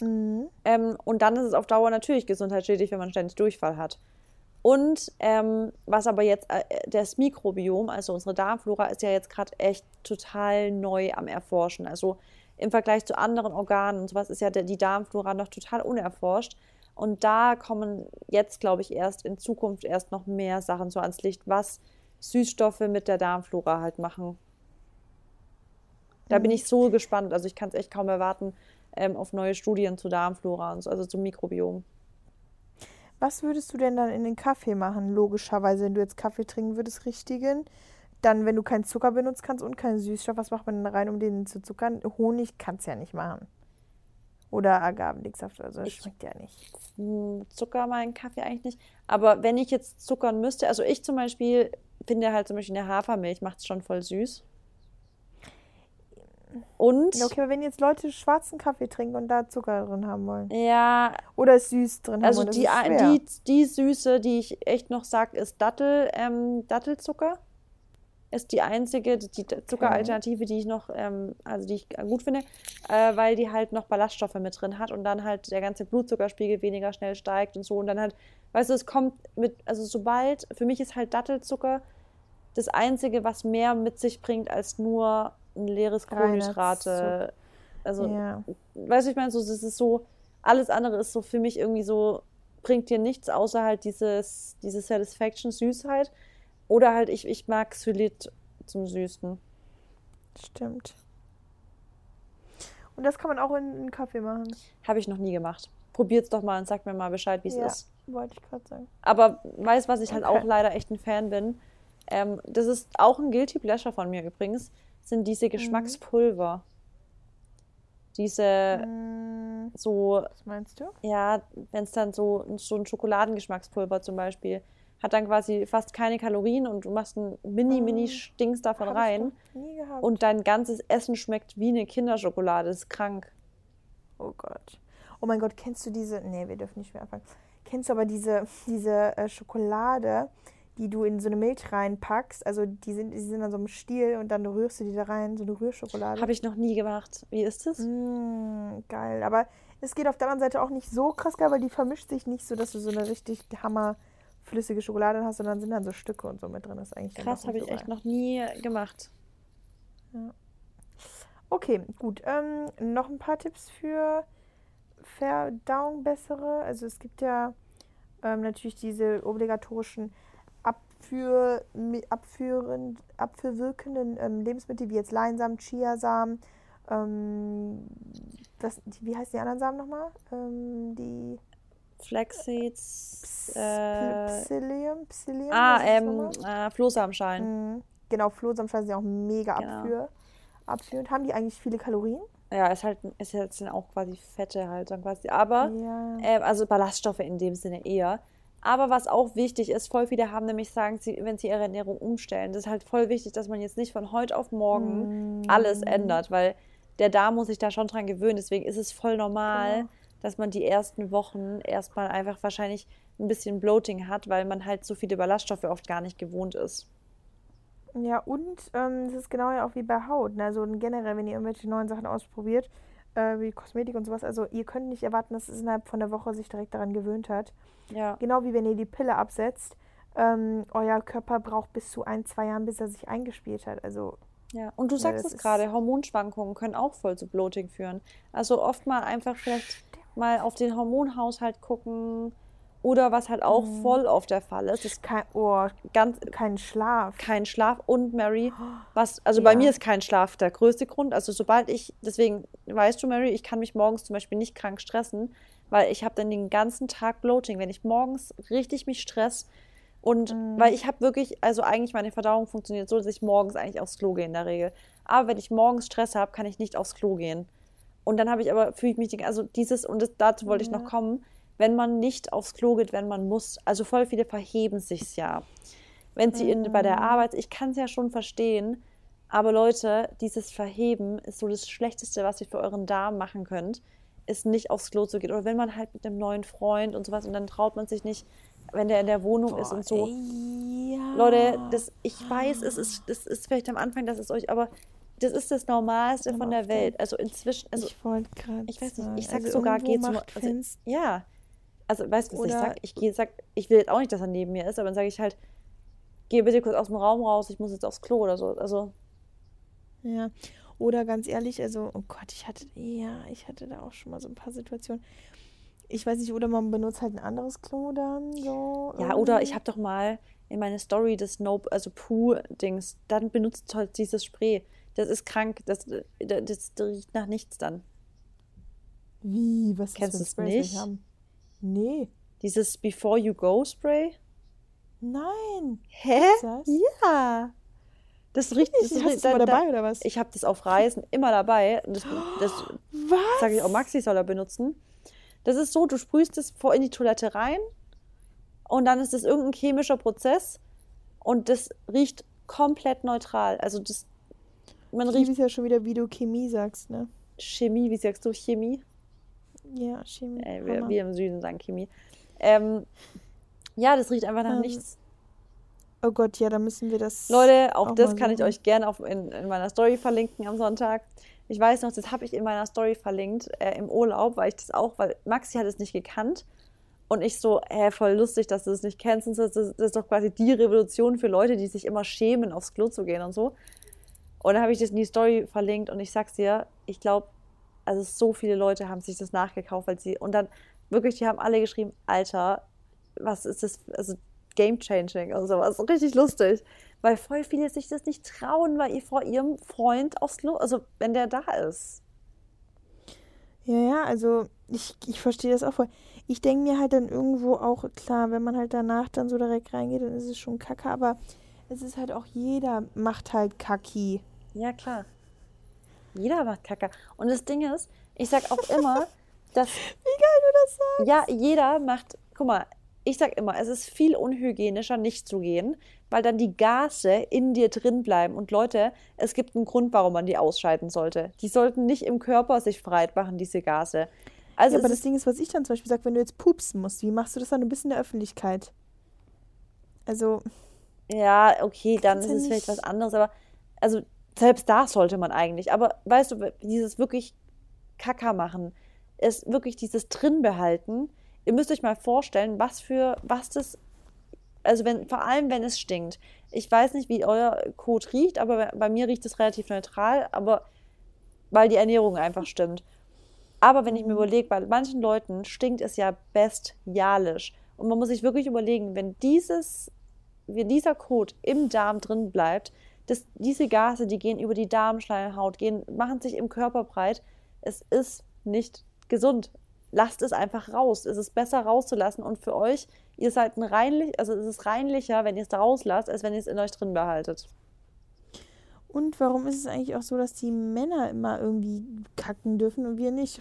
Mhm. Ähm, und dann ist es auf Dauer natürlich gesundheitsschädlich, wenn man ständig Durchfall hat. Und ähm, was aber jetzt, äh, das Mikrobiom, also unsere Darmflora, ist ja jetzt gerade echt total neu am Erforschen. Also im Vergleich zu anderen Organen und sowas ist ja die Darmflora noch total unerforscht. Und da kommen jetzt, glaube ich, erst in Zukunft erst noch mehr Sachen so ans Licht, was Süßstoffe mit der Darmflora halt machen. Da mhm. bin ich so gespannt. Also ich kann es echt kaum erwarten ähm, auf neue Studien zu Darmflora und so, also zum Mikrobiom.
Was würdest du denn dann in den Kaffee machen? Logischerweise, wenn du jetzt Kaffee trinken würdest, richtigen. Dann, wenn du keinen Zucker benutzen kannst und keinen Süßstoff, was macht man denn rein, um den zu zuckern? Honig kannst du ja nicht machen. Oder Agavendicksaft oder so, das schmeckt ja nicht.
Zucker in Kaffee eigentlich nicht. Aber wenn ich jetzt zuckern müsste, also ich zum Beispiel finde halt zum Beispiel eine Hafermilch macht es schon voll süß.
Und. Okay, aber wenn jetzt Leute schwarzen Kaffee trinken und da Zucker drin haben wollen.
Ja.
Oder süß drin
also haben wollen. Also die, die, die Süße, die ich echt noch sage, ist Dattel, ähm, Dattelzucker. Ist die einzige, die Zuckeralternative, die ich noch, ähm, also die ich gut finde, äh, weil die halt noch Ballaststoffe mit drin hat und dann halt der ganze Blutzuckerspiegel weniger schnell steigt und so. Und dann halt, weißt du, es kommt mit, also sobald, für mich ist halt Dattelzucker das Einzige, was mehr mit sich bringt als nur ein leeres Kohlenhydrate. Also, ja. weißt du, ich meine, so, das ist so, alles andere ist so für mich irgendwie so, bringt dir nichts, außer halt dieses, diese Satisfaction, Süßheit. Oder halt, ich, ich mag Xylit zum Süßen.
Stimmt. Und das kann man auch in einen Kaffee machen.
Habe ich noch nie gemacht. Probiert's doch mal und sag mir mal Bescheid, wie es ja, ist.
Wollte ich gerade sagen.
Aber weißt was ich halt auch leider echt ein Fan bin? Ähm, das ist auch ein Guilty Pleasure von mir übrigens, sind diese mhm. Geschmackspulver. Diese
mhm.
so.
Was meinst du?
Ja, wenn es dann so, so ein Schokoladengeschmackspulver zum Beispiel hat dann quasi fast keine Kalorien und du machst einen mini, mini mhm. Stinks davon Hab rein. Und dein ganzes Essen schmeckt wie eine Kinderschokolade. Das ist krank.
Oh Gott. Oh mein Gott, kennst du diese. Nee, wir dürfen nicht mehr anfangen. Kennst du aber diese, diese äh, Schokolade, die du in so eine Milch reinpackst? Also die sind, die sind an so einem Stiel und dann rührst du die da rein, so eine Rührschokolade.
Habe ich noch nie gemacht. Wie ist das?
Mm, geil. Aber es geht auf der anderen Seite auch nicht so krass geil, weil die vermischt sich nicht so, dass du so eine richtig hammerflüssige Schokolade hast, sondern sind dann so Stücke und so mit drin. Das ist eigentlich dann
Krass, habe ich
so
echt noch nie gemacht.
Okay, gut. Ähm, noch ein paar Tipps für Verdauung bessere. Also es gibt ja ähm, natürlich diese obligatorischen Abführ, abführend, abführwirkenden ähm, Lebensmittel, wie jetzt Leinsamen, Chiasamen. Ähm, das, die, wie heißen die anderen Samen nochmal? Ähm, die
Flaxseeds. Äh,
Psyllium? Psyllium?
ah, ähm, äh, Flohsamenschalen.
Mhm. Genau, Flohsamenschalen sind ja auch mega
Genau.
abführ, abführend. Haben die eigentlich viele Kalorien?
Ja, ist halt, ist jetzt sind auch quasi Fette halt dann quasi. Aber,
Ja.
äh, also Ballaststoffe in dem Sinne eher. Aber was auch wichtig ist, voll viele haben nämlich sagen, sie, wenn sie ihre Ernährung umstellen, das ist halt voll wichtig, dass man jetzt nicht von heute auf morgen alles
Mm.
ändert, weil der Darm muss sich da schon dran gewöhnen. Deswegen ist es voll normal,
Genau.
Dass man die ersten Wochen erstmal einfach wahrscheinlich ein bisschen Bloating hat, weil man halt so viele Ballaststoffe oft gar nicht gewohnt ist.
Ja, und ähm, es ist genau ja auch wie bei Haut. Ne? Also generell, wenn ihr irgendwelche neuen Sachen ausprobiert, äh, wie Kosmetik und sowas, also ihr könnt nicht erwarten, dass es innerhalb von der Woche sich direkt daran gewöhnt hat.
Ja.
Genau wie wenn ihr die Pille absetzt. Ähm, euer Körper braucht bis zu ein, zwei Jahren, bis er sich eingespielt hat. Also
Ja, und du
Ja,
sagst
das
es gerade, Hormonschwankungen können auch voll zu Bloating führen. Also oft mal einfach vielleicht mal auf den Hormonhaushalt gucken oder was halt auch
Mhm.
voll oft der Fall ist, ist
kein, oh,
ganz
kein Schlaf.
kein Schlaf und Mary, was also bei
Ja.
mir ist kein Schlaf der größte Grund. Also sobald ich, deswegen weißt du, Mary, ich kann mich morgens zum Beispiel nicht krank stressen, weil ich habe dann den ganzen Tag Bloating, wenn ich morgens richtig mich stress und
Mhm.
weil ich habe wirklich, also eigentlich meine Verdauung funktioniert so, dass ich morgens eigentlich aufs Klo gehe in der Regel. Aber wenn ich morgens Stress habe, kann ich nicht aufs Klo gehen. Und dann habe ich aber, fühle ich mich, also dieses, und das, dazu wollte ich noch
Ja.
kommen, wenn man nicht aufs Klo geht, wenn man muss, also voll viele verheben sich's ja. Wenn sie in, bei der
Mhm.
Arbeit, ich kann es ja schon verstehen, aber Leute, dieses Verheben ist so das Schlechteste, was ihr für euren Darm machen könnt, ist nicht aufs Klo zu gehen. Oder wenn man halt mit einem neuen Freund und sowas und dann traut man sich nicht, wenn der in der Wohnung ist
Boah,
und so.
ey, ja.
Leute, das, ich weiß, es ist, das ist vielleicht am Anfang, das ist euch, aber das ist das Normalste von der Welt. Also inzwischen, also
ich wollte gerade
ich weiß nicht, ich sag
also
sogar, geh zum, also, ja, also weißt du, was ich sag? Ich gehe, sag, ich will jetzt auch nicht, dass er neben mir ist, aber dann sage ich halt, geh bitte kurz aus dem Raum raus, ich muss jetzt aufs Klo oder so. Also
Ja, oder ganz ehrlich, also, oh Gott, ich hatte, ja, ich hatte da auch schon mal so ein paar Situationen. Ich weiß nicht, oder man benutzt halt ein anderes Klo dann, so.
ja, oder ich habe doch mal in meine Story das Nope, also Poo-Dings, dann benutzt halt dieses Spray. Das ist krank, das, das, das riecht nach nichts dann.
Wie, was
Kennst
das das wir
nicht?
haben? Nee.
Dieses Before You Go Spray.
Nein.
Hä?
Das?
Ja. Das riecht, das
Hast du es mal dabei oder was?
Ich habe das auf Reisen immer dabei. Das, das
was?
sage ich auch, Maxi soll er benutzen. Das ist so, du sprühst es vor in die Toilette rein und dann ist es irgendein chemischer Prozess und das riecht komplett neutral. Also das, man riecht
es ja schon wieder, wie du Chemie sagst, ne?
Chemie, wie sagst du Chemie?
Ja, Chemie.
Äh, wir, wir im Süden sagen Chemie. Ähm, ja, das riecht einfach nach
Ähm,
nichts.
Oh Gott, ja, da müssen wir das.
Leute, auch,
auch
das kann ich euch gerne auf, in, in meiner Story verlinken am Sonntag. Ich weiß noch, das habe ich in meiner Story verlinkt äh, im Urlaub, weil ich das auch, weil Maxi hat es nicht gekannt. Und ich so, äh, voll lustig, dass du das nicht kennst. Und das, das ist doch quasi die Revolution für Leute, die sich immer schämen, aufs Klo zu gehen und so. Und dann habe ich das in die Story verlinkt und ich sag's dir, ich glaube, also so viele Leute haben sich das nachgekauft, weil sie, und dann wirklich, die haben alle geschrieben, Alter, was ist das, also game changing und sowas, richtig lustig, weil voll viele sich das nicht trauen, weil ihr vor ihrem Freund aufs Klo, also wenn der da ist.
Ja, ja, also ich, ich verstehe das auch voll. Ich denke mir halt dann irgendwo auch, klar, wenn man halt danach dann so direkt reingeht, dann ist es schon kacke, aber es ist halt auch jeder macht halt Kacki.
Ja, klar. Jeder macht Kacke. Und das Ding ist, ich sag auch immer, dass
Wie geil du das sagst.
Ja, jeder macht, guck mal, ich sag immer, es ist viel unhygienischer, nicht zu gehen, weil dann die Gase in dir drin bleiben. Und Leute, es gibt einen Grund, warum man die ausscheiden sollte. Die sollten nicht im Körper sich breit machen, diese Gase.
Also ja, aber das Ding ist, was ich dann zum Beispiel sage, wenn du jetzt pupsen musst, wie machst du das dann ein bisschen in der Öffentlichkeit? Also.
Ja, okay, dann ist es vielleicht was anderes, aber also selbst da sollte man eigentlich. Aber weißt du, dieses wirklich Kacker machen, ist wirklich dieses drin behalten. Ihr müsst euch mal vorstellen, was für, was das, also wenn, vor allem wenn es stinkt. Ich weiß nicht, wie euer Kot riecht, aber bei mir riecht es relativ neutral, aber weil die Ernährung einfach stimmt. Aber wenn ich mir überlege, bei manchen Leuten stinkt es ja bestialisch. Und man muss sich wirklich überlegen, wenn dieses, wenn dieser Kot im Darm drin bleibt, das, diese Gase, die gehen über die Darmschleimhaut, gehen, machen sich im Körper breit. Es ist nicht gesund. Lasst es einfach raus. Es ist besser rauszulassen. Und für euch, ihr seid ein reinlich, also es ist reinlicher, wenn ihr es da rauslasst, als wenn ihr es in euch drin behaltet.
Und warum ist es eigentlich auch so, dass die Männer immer irgendwie kacken dürfen und wir nicht?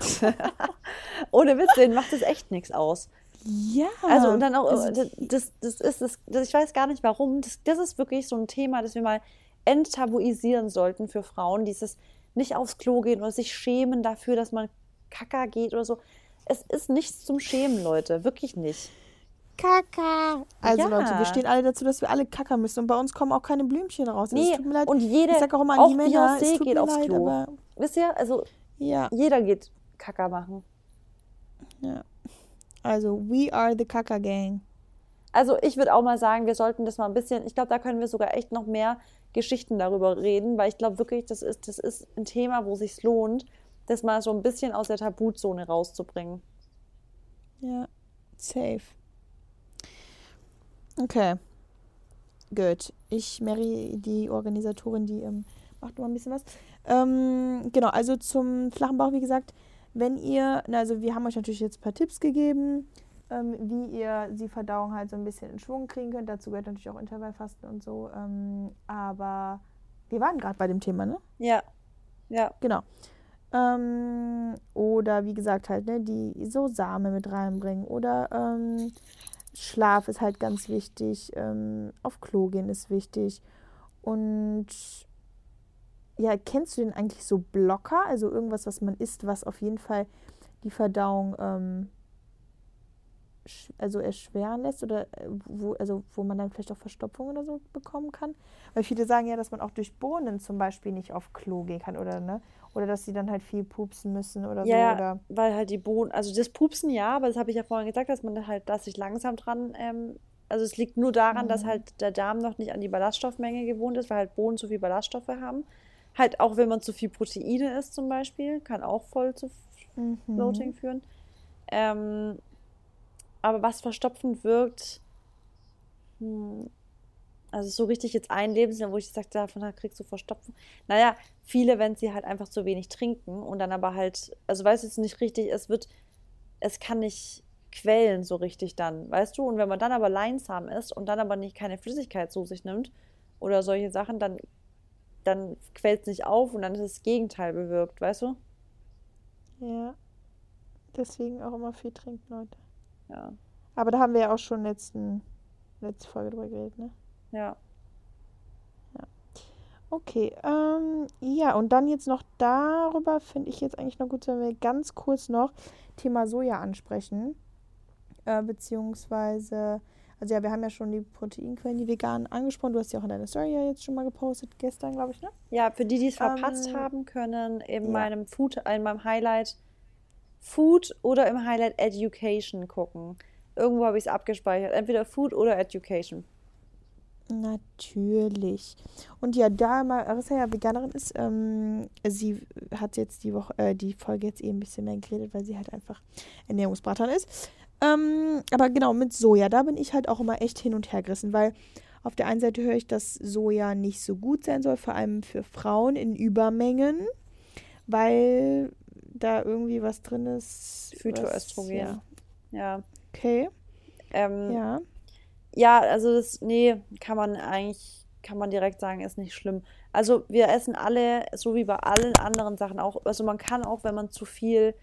Ohne Witz, denen macht das echt nichts aus.
Ja.
Also und dann auch, das, das, das ist, das, das, ich weiß gar nicht warum, das, das ist wirklich so ein Thema, das wir mal enttabuisieren sollten für Frauen, dieses nicht aufs Klo gehen oder sich schämen dafür, dass man Kacker geht oder so. Es ist nichts zum Schämen, Leute, wirklich nicht.
Kaka. Also ja. Leute, wir stehen alle dazu, dass wir alle kacker müssen. Und bei uns kommen auch keine Blümchen raus.
Nee, es tut mir leid. Und jede, ich sag auch immer an die Männer, es tut geht aufs leid, Klo. Aber Wisst ihr, also ja. jeder geht Kacker machen.
Ja. Also, we are the Kaka Gang.
Also, ich würde auch mal sagen, wir sollten das mal ein bisschen, ich glaube, da können wir sogar echt noch mehr Geschichten darüber reden, weil ich glaube wirklich, das ist, das ist ein Thema, wo es sich lohnt, das mal so ein bisschen aus der Tabuzone rauszubringen.
Ja, safe. Okay. Gut. Ich, Mary, die Organisatorin, die ähm, macht noch ein bisschen was. Ähm, genau, also zum flachen Bauch, wie gesagt, wenn ihr, also wir haben euch natürlich jetzt ein paar Tipps gegeben, ähm, wie ihr die Verdauung halt so ein bisschen in Schwung kriegen könnt. Dazu gehört natürlich auch Intervallfasten und so. Ähm, aber wir waren gerade bei dem Thema, ne?
Ja. Ja.
Genau. Ähm, oder wie gesagt halt, ne, die so Samen mit reinbringen. Oder ähm, Schlaf ist halt ganz wichtig, ähm, auf Klo gehen ist wichtig. Und ja, kennst du denn eigentlich so Blocker? Also irgendwas, was man isst, was auf jeden Fall die Verdauung ähm, also erschweren lässt oder äh, wo, also wo man dann vielleicht auch Verstopfung oder so bekommen kann. Weil viele sagen ja, dass man auch durch Bohnen zum Beispiel nicht auf Klo gehen kann oder ne? Oder dass sie dann halt viel pupsen müssen oder
ja,
so. Oder
weil halt die Bohnen, also das Pupsen ja, aber das habe ich ja vorhin gesagt, dass man halt, dass sich langsam dran, ähm, also es liegt nur daran, mhm. dass halt der Darm noch nicht an die Ballaststoffmenge gewohnt ist, weil halt Bohnen zu viel Ballaststoffe haben. Halt auch wenn man zu viel Proteine isst zum Beispiel, kann auch voll zu mhm. Bloating führen. Ähm, aber was verstopfend wirkt, hm, also so richtig jetzt ein Lebensjahr, wo ich sage, davon kriegst du Verstopfen. Naja, viele, wenn sie halt einfach zu wenig trinken und dann aber halt, also weißt du, es ist nicht richtig, es wird, es kann nicht quellen so richtig dann, weißt du? Und wenn man dann aber leinsam ist und dann aber nicht keine Flüssigkeit zu sich nimmt oder solche Sachen, dann, dann quält es nicht auf und dann ist das Gegenteil bewirkt, weißt du?
Ja. Deswegen auch immer viel trinken, Leute.
Ja.
Aber da haben wir ja auch schon letzten, letzte Folge drüber geredet, ne?
Ja.
Ja. Okay, ähm, ja, und dann jetzt noch darüber finde ich jetzt eigentlich noch gut, wenn wir ganz kurz noch Thema Soja ansprechen. Äh, beziehungsweise, also ja, wir haben ja schon die Proteinquellen, die veganen angesprochen. Du hast ja auch in deiner Story ja jetzt schon mal gepostet, gestern, glaube ich, ne?
Ja, für die, die es verpasst ähm, haben, können in ja. meinem Food, in meinem Highlight Food oder im Highlight Education gucken. Irgendwo habe ich es abgespeichert. Entweder Food oder Education.
Natürlich. Und ja, da Marissa ja Veganerin ist, ähm, sie hat jetzt die Woche, äh, die Folge jetzt eben ein bisschen mehr geredet, weil sie halt einfach Ernährungsberaterin ist. Ähm, aber genau, mit Soja, da bin ich halt auch immer echt hin und her gerissen, weil auf der einen Seite höre ich, dass Soja nicht so gut sein soll, vor allem für Frauen in Übermengen, weil da irgendwie was drin ist.
Phytoöstrogen.
Ja.
ja.
Okay.
Ähm,
ja
ja, also das, nee, kann man eigentlich, kann man direkt sagen, ist nicht schlimm. Also wir essen alle, so wie bei allen anderen Sachen auch, also man kann auch, wenn man zu viel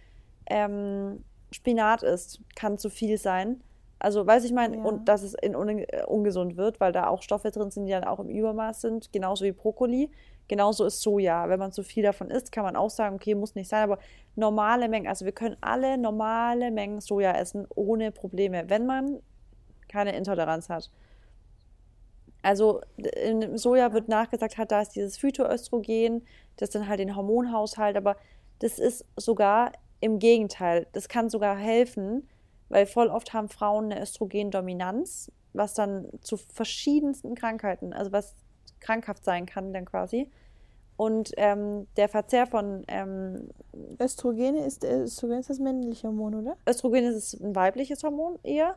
ähm, Spinat isst, kann zu viel sein. Also, weiß ich meine,
Ja.
und dass es in un ungesund wird, weil da auch Stoffe drin sind, die dann auch im Übermaß sind, genauso wie Brokkoli. Genauso ist Soja. Wenn man zu viel davon isst, kann man auch sagen, okay, muss nicht sein, aber normale Mengen, also wir können alle normale Mengen Soja essen, ohne Probleme, wenn man keine Intoleranz hat. Also in Soja wird nachgesagt, hat da ist dieses Phytoöstrogen, das dann halt den Hormonhaushalt, aber das ist sogar im Gegenteil. Das kann sogar helfen, weil voll oft haben Frauen eine Östrogendominanz, was dann zu verschiedensten Krankheiten, also was krankhaft sein kann dann quasi. Und ähm, der Verzehr von ähm,
Östrogene ist, äh, Östrogen ist das männliche Hormon, oder?
Östrogen ist ein weibliches Hormon eher.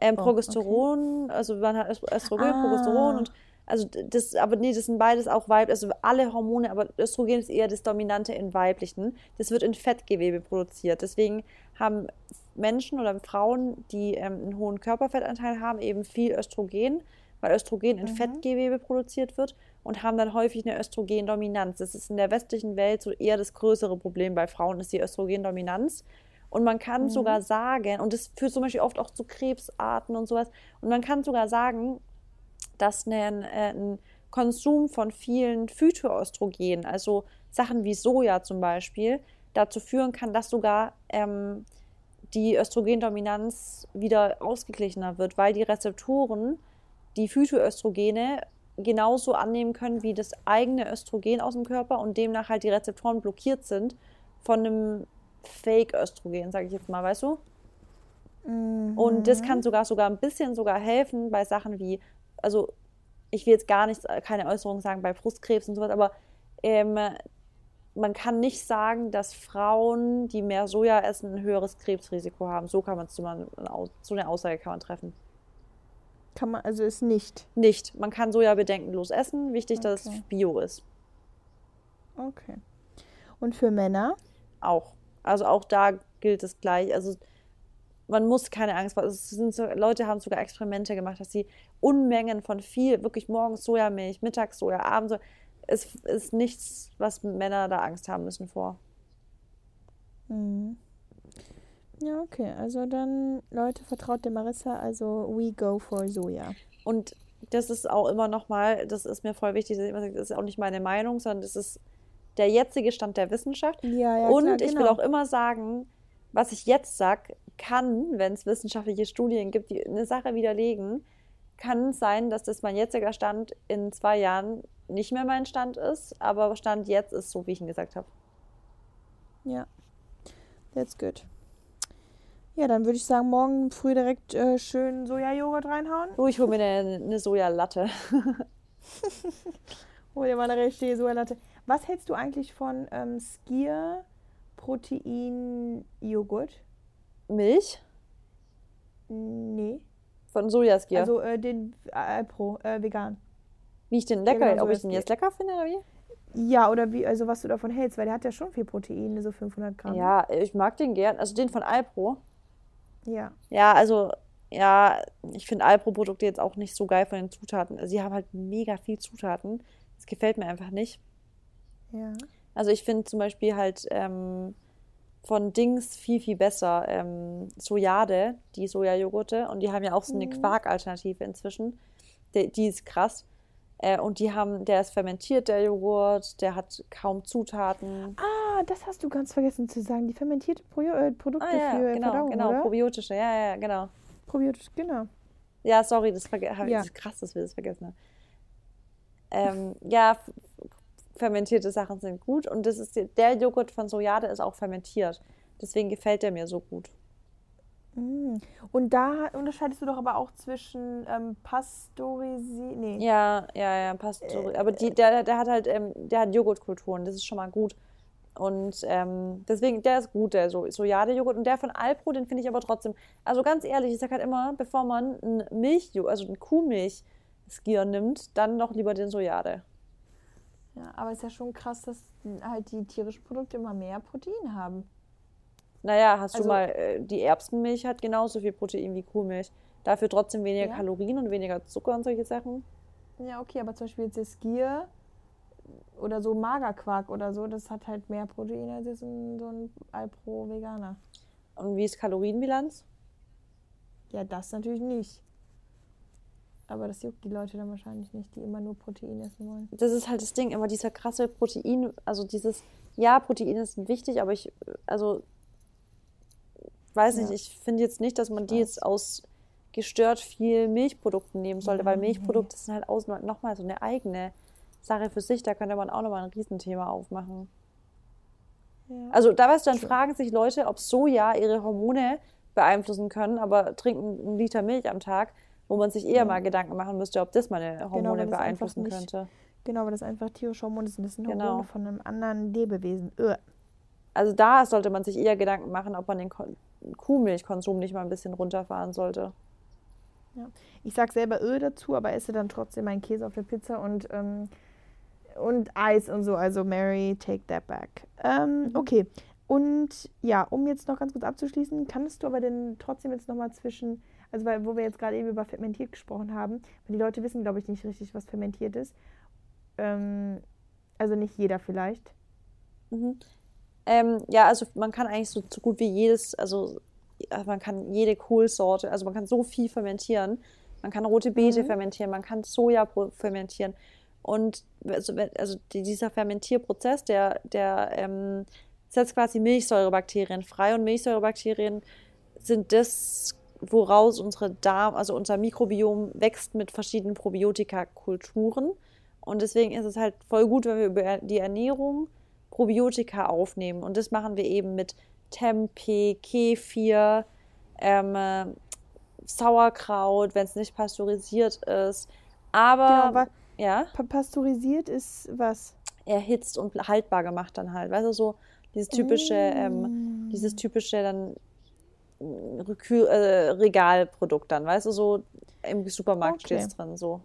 Ähm,
Oh,
Progesteron, also man hat Öst- Östrogen,
Ah.
Progesteron und also das, aber nee, das sind beides auch weiblich, also alle Hormone, aber Östrogen ist eher das Dominante in weiblichen. Das wird in Fettgewebe produziert. Deswegen haben Menschen oder Frauen, die ähm, einen hohen Körperfettanteil haben, eben viel Östrogen, weil Östrogen in
Mhm.
Fettgewebe produziert wird und haben dann häufig eine Östrogendominanz. Das ist in der westlichen Welt so eher das größere Problem bei Frauen, ist die Östrogendominanz. Und man kann
Mhm.
sogar sagen, und das führt zum Beispiel oft auch zu Krebsarten und sowas, und man kann sogar sagen, dass ein, äh, ein Konsum von vielen Phytoöstrogenen, also Sachen wie Soja zum Beispiel, dazu führen kann, dass sogar ähm, die Östrogendominanz wieder ausgeglichener wird, weil die Rezeptoren die Phytoöstrogene genauso annehmen können wie das eigene Östrogen aus dem Körper und demnach halt die Rezeptoren blockiert sind von einem Fake-Östrogen, sage ich jetzt mal, weißt du? Und das kann sogar sogar ein bisschen sogar helfen bei Sachen wie, also ich will jetzt gar nichts, keine Äußerung sagen bei Brustkrebs und sowas, aber ähm, man kann nicht sagen, dass Frauen, die mehr Soja essen, ein höheres Krebsrisiko haben. So kann man es so eine Aussage kann man treffen.
Kann man, also ist nicht.
Nicht. Man kann Soja bedenkenlos essen. Wichtig, dass
Okay.
es Bio ist.
Okay. Und für Männer?
Auch. Also auch da gilt es gleich. Also man muss keine Angst haben. Sind so, Leute haben sogar Experimente gemacht, dass sie Unmengen von viel, wirklich morgens Sojamilch, mittags Soja, abends Soja. Es ist nichts, was Männer da Angst haben müssen vor.
Mhm. Ja, okay. Also dann, Leute, vertraut der Marissa. Also we go for Soja.
Und das ist auch immer nochmal, das ist mir voll wichtig, dass ich immer sage, das ist auch nicht meine Meinung, sondern das ist der jetzige Stand der Wissenschaft.
Ja, ja,
Und
klar,
ich will
genau.
auch immer sagen, was ich jetzt sage, kann, wenn es wissenschaftliche Studien gibt, die eine Sache widerlegen, kann es sein, dass das mein jetziger Stand in zwei Jahren nicht mehr mein Stand ist, aber Stand jetzt ist so, wie ich ihn gesagt habe.
Ja, that's good. Ja, dann würde ich sagen, morgen früh direkt äh, schön Sojajoghurt reinhauen.
So, ich hole mir eine, eine Sojalatte.
Hol dir mal eine richtige Sojalatte. Was hältst du eigentlich von ähm, Skier Protein Joghurt?
Milch
Nee.
von Sojaskier.
Also äh, den äh, Pro, äh, vegan.
wie ich den lecker,
genau,
ob ich den jetzt lecker finde oder wie?
Ja, oder wie, also was du davon hältst, weil der hat ja schon viel Protein, so 500 Gramm.
Ja, ich mag den gern. Also den von Alpro.
Ja.
Ja, also, ja, ich finde Alpro-Produkte jetzt auch nicht so geil von den Zutaten. Sie haben halt mega viel Zutaten. Das gefällt mir einfach nicht.
Ja.
Also ich finde zum Beispiel halt ähm, von Dings viel, viel besser ähm, Sojade, die Sojajoghurte. Und die haben ja auch so eine Quark-Alternative inzwischen. Die, die ist krass. Äh, und die haben, der ist fermentiert, der Joghurt, der hat kaum Zutaten.
Ah, das hast du ganz vergessen zu sagen. Die fermentierte Pro äh, Produkte
Ah ja,
für
genau,
Verdauung,
genau,
oder?
probiotische, ja, ja, genau.
Probiotisch, genau.
Ja, sorry, das,
Ja.
das ist krass, dass wir das vergessen haben. Ähm, ja, fermentierte Sachen sind gut und das ist der Joghurt von Sojade ist auch fermentiert. Deswegen gefällt der mir so gut.
Mm. Und da unterscheidest du doch aber auch zwischen ähm, Pasteurisi... Nee.
Ja, ja, ja, passt
Äh.
Aber die, der, der hat halt, ähm, der hat Joghurtkulturen, das ist schon mal gut. Und ähm, deswegen, der ist gut, der so Sojade-Joghurt. Und der von Alpro, den finde ich aber trotzdem. Also ganz ehrlich, ich sag halt immer, bevor man ein Milch, also ein Kuhmilch-Skier nimmt, dann noch lieber den Sojade.
Ja, aber es ist ja schon krass, dass halt die tierischen Produkte immer mehr Protein haben.
Naja, hast
Also-
du mal, äh, die Erbsenmilch hat genauso viel Protein wie Kuhmilch. Dafür trotzdem weniger
Ja.
Kalorien und weniger Zucker und solche Sachen.
Ja, okay, aber zum Beispiel jetzt der Skier oder so Magerquark oder so, das hat halt mehr Protein als jetzt ein, so ein Alpro-Veganer.
Und wie ist Kalorienbilanz?
Ja, das natürlich nicht. Aber das juckt die Leute dann wahrscheinlich nicht, die immer nur Protein essen wollen.
Das ist halt das Ding, immer dieser krasse Protein, also dieses, ja, Proteine sind wichtig, aber ich, also, weiß
Ja.
nicht, ich finde jetzt nicht, dass man die jetzt aus gestört viel Milchprodukten nehmen sollte, weil
Ja, nee.
Milchprodukte sind halt aus, nochmal so eine eigene Sache für sich, da könnte man auch nochmal ein Riesenthema aufmachen.
Ja.
Also da weißt du, dann
True.
fragen sich Leute, ob Soja ihre Hormone beeinflussen können, aber trinken einen Liter Milch am Tag, wo man sich eher mal Gedanken machen müsste, ob das meine Hormone
weil das einfach
beeinflussen
nicht-
könnte.
Genau, weil das einfach tierische Hormone sind. Das sind
Genau.
Hormone von einem anderen Lebewesen. Äh.
Also da sollte man sich eher Gedanken machen, ob man den Kon Kuhmilchkonsum nicht mal ein bisschen runterfahren sollte.
Ich sag selber Öl dazu, aber esse dann trotzdem meinen Käse auf der Pizza und, ähm, und Eis und so. Also Mary, take that back. Ähm,
Mhm.
Okay. Und ja, um jetzt noch ganz kurz abzuschließen, kannst du aber denn trotzdem jetzt nochmal zwischen, also weil, wo wir jetzt gerade eben über fermentiert gesprochen haben, weil die Leute wissen, glaube ich, nicht richtig, was fermentiert ist. Ähm, also nicht jeder vielleicht.
Mhm. Ähm, ja, also man kann eigentlich so, so gut wie jedes, also man kann jede Kohlsorte, also man kann so viel fermentieren. Man kann rote Beete
Mhm.
fermentieren, man kann Soja fermentieren. Und also, also die- dieser Fermentierprozess, der, der ähm, setzt quasi Milchsäurebakterien frei und Milchsäurebakterien sind das, woraus unsere Darm, also unser Mikrobiom wächst mit verschiedenen Probiotika-Kulturen. Und deswegen ist es halt voll gut, wenn wir über die Ernährung Probiotika aufnehmen. Und das machen wir eben mit Tempeh, Kefir, ähm, äh, Sauerkraut, wenn es nicht pasteurisiert ist. Aber,
Genau, aber
ja,
pa pasteurisiert ist was?
erhitzt und haltbar gemacht dann halt. Weißt du, so dieses typische, ähm,
Mm.
dieses typische dann Rekü- äh, Regalprodukt dann, weißt du, so im Supermarkt
Okay.
steht drin, so.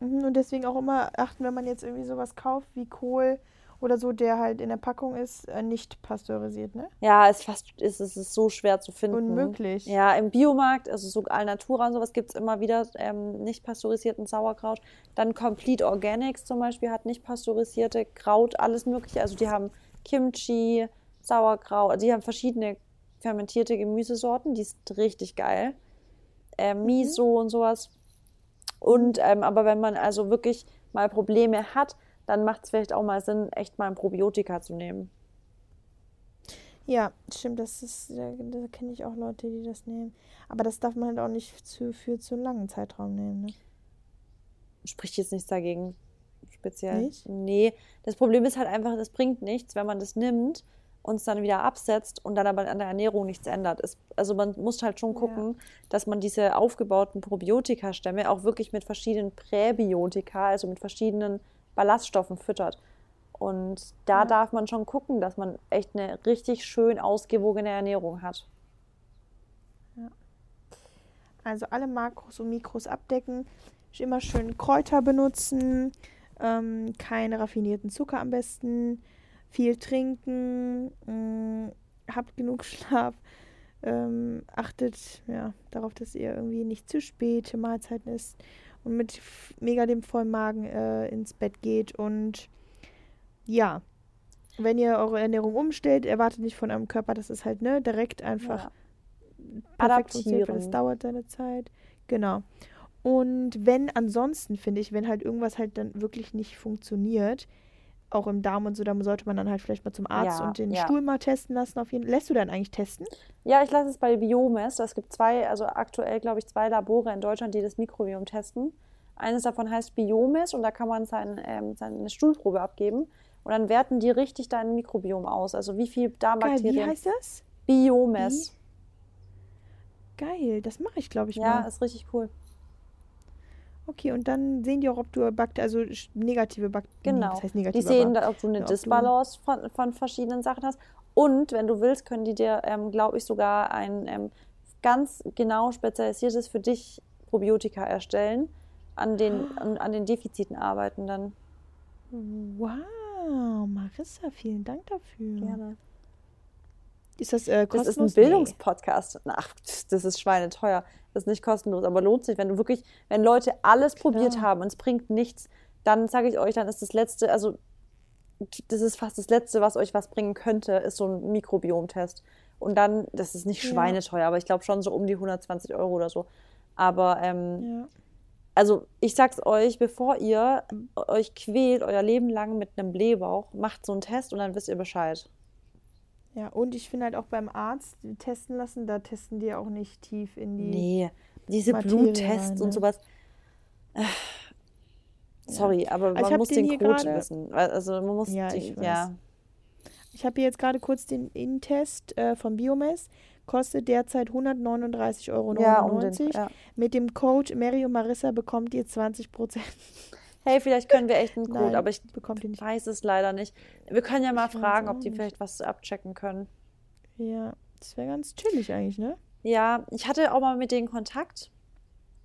Mhm, Und deswegen auch immer achten, wenn man jetzt irgendwie sowas kauft wie Kohl oder so, der halt in der Packung ist, äh, nicht pasteurisiert, ne?
Ja, es ist fast, ist, es ist so schwer zu finden.
Unmöglich.
Ja, im Biomarkt, also so Alnatura und sowas gibt es immer wieder ähm, nicht pasteurisierten Sauerkraut. Dann Complete Organics zum Beispiel hat nicht pasteurisierte Kraut, alles mögliche. Also die haben Kimchi, Sauerkraut, die haben verschiedene fermentierte Gemüsesorten, die sind richtig geil. Ähm, Miso und sowas. Und ähm, aber wenn man also wirklich mal Probleme hat, dann macht es vielleicht auch mal Sinn, echt mal ein Probiotika zu nehmen.
Ja, stimmt, das ist, da, da kenne ich auch Leute, die das nehmen. Aber das darf man halt auch nicht zu, für zu einen langen Zeitraum nehmen, ne?
spricht jetzt nichts dagegen speziell.
Nicht?
Nee, das Problem ist halt einfach, das bringt nichts, wenn man das nimmt und es dann wieder absetzt und dann aber an der Ernährung nichts ändert. Es, also man muss halt schon
Ja.
gucken, dass man diese aufgebauten Probiotika-Stämme auch wirklich mit verschiedenen Präbiotika, also mit verschiedenen Ballaststoffen füttert. Und da
Ja.
darf man schon gucken, dass man echt eine richtig schön ausgewogene Ernährung hat.
Also alle Makros und Mikros abdecken, immer schön Kräuter benutzen, ähm, keine raffinierten Zucker am besten, viel trinken, mh, habt genug Schlaf, ähm, achtet ja, darauf, dass ihr irgendwie nicht zu späte Mahlzeiten isst und mit mega dem vollen Magen äh, ins Bett geht und ja, wenn ihr eure Ernährung umstellt, erwartet nicht von eurem Körper, dass es halt ne, direkt einfach
Ja.
perfekt funktioniert, weil es dauert seine Zeit. Genau. Und wenn ansonsten, finde ich, wenn halt irgendwas halt dann wirklich nicht funktioniert, auch im Darm und so, dann sollte man dann halt vielleicht mal zum Arzt
Ja,
und den
ja.
Stuhl mal testen lassen. Auf jeden Lässt du dann eigentlich testen?
Ja, ich lasse es bei Biomes. Es gibt zwei, also aktuell glaube ich zwei Labore in Deutschland, die das Mikrobiom testen. Eines davon heißt Biomes und da kann man sein, ähm, seine Stuhlprobe abgeben und dann werten die richtig dein Mikrobiom aus. Also wie viel
Geil,
Darmbakterien.
wie heißt das?
Biomes.
Geil, das mache ich, glaube ich,
Ja,
mal.
ist richtig cool.
Okay, und dann sehen die auch, ob du Bakterien, also negative Bakterien,
Genau.
das heißt
Die
negative,
sehen,
aber,
ob du eine
ja, ob du-
Disbalance von, von verschiedenen Sachen hast. Und wenn du willst, können die dir, ähm, glaube ich, sogar ein ähm, ganz genau spezialisiertes für dich Probiotika erstellen, an den, an, an den Defiziten arbeiten dann.
wow, Marissa, vielen Dank dafür.
Gerne.
Ist das äh,
Das
kostenlos?
ist ein Bildungspodcast. Ach, das ist schweineteuer. Das ist nicht kostenlos, aber lohnt sich, wenn du wirklich, wenn Leute alles probiert
Klar.
haben und es bringt nichts, dann sage ich euch, dann ist das letzte, also das ist fast das letzte, was euch was bringen könnte, ist so ein Mikrobiomtest. Und dann, das ist nicht
Ja.
schweineteuer, aber ich glaube schon so um die 120 Euro oder so. Aber ähm,
Ja.
also ich sag's euch, bevor ihr euch quält, euer Leben lang mit einem Blähbauch, macht so einen Test und dann wisst ihr Bescheid.
Ja, und ich finde halt auch beim Arzt testen lassen, da testen die ja auch nicht tief in die.
Nee, diese
Materie
Bluttests
rein,
und
ne?
sowas. Äh, Sorry, aber
Also ich
man
hab
muss
den
den Code
gerade-
wissen. Also man muss
Ja,
die,
ich weiß.
ja.
Ich habe hier jetzt gerade kurz den In-Test äh, von Biomess. Kostet derzeit 139,99 Euro.
Ja, um den, ja.
Mit dem Code Mary und Marissa bekommt ihr 20%.
Hey, vielleicht können wir echt einen Code,
Nein,
aber ich weiß es leider nicht. Wir können ja mal
Ich
fragen, ob die
nicht.
vielleicht was abchecken können.
Ja, das wäre ganz chillig eigentlich, ne?
Ja, ich hatte auch mal mit denen Kontakt.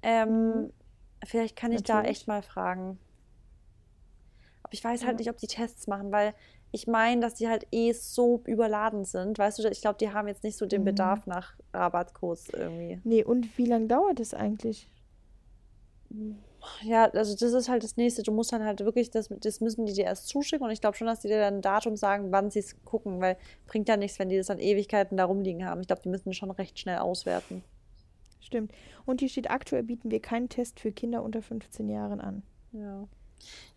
Ähm,
Mhm.
vielleicht kann ich da
Natürlich.
echt mal fragen. Aber ich weiß halt
Ja.
nicht, ob die Tests machen, weil ich meine, dass die halt eh so überladen sind. Weißt du, ich glaube, die haben jetzt nicht so den
Mhm.
Bedarf nach Rabattcodes irgendwie.
Nee, und wie lange dauert es eigentlich?
Ja, also das ist halt das Nächste. Du musst dann halt wirklich, das, das müssen die dir erst zuschicken und ich glaube schon, dass die dir dann ein Datum sagen, wann sie es gucken, weil bringt ja nichts, wenn die das dann Ewigkeiten da rumliegen haben. Ich glaube, die müssen schon recht schnell auswerten.
Stimmt. Und hier steht, aktuell bieten wir keinen Test für Kinder unter 15 Jahren an.
Ja.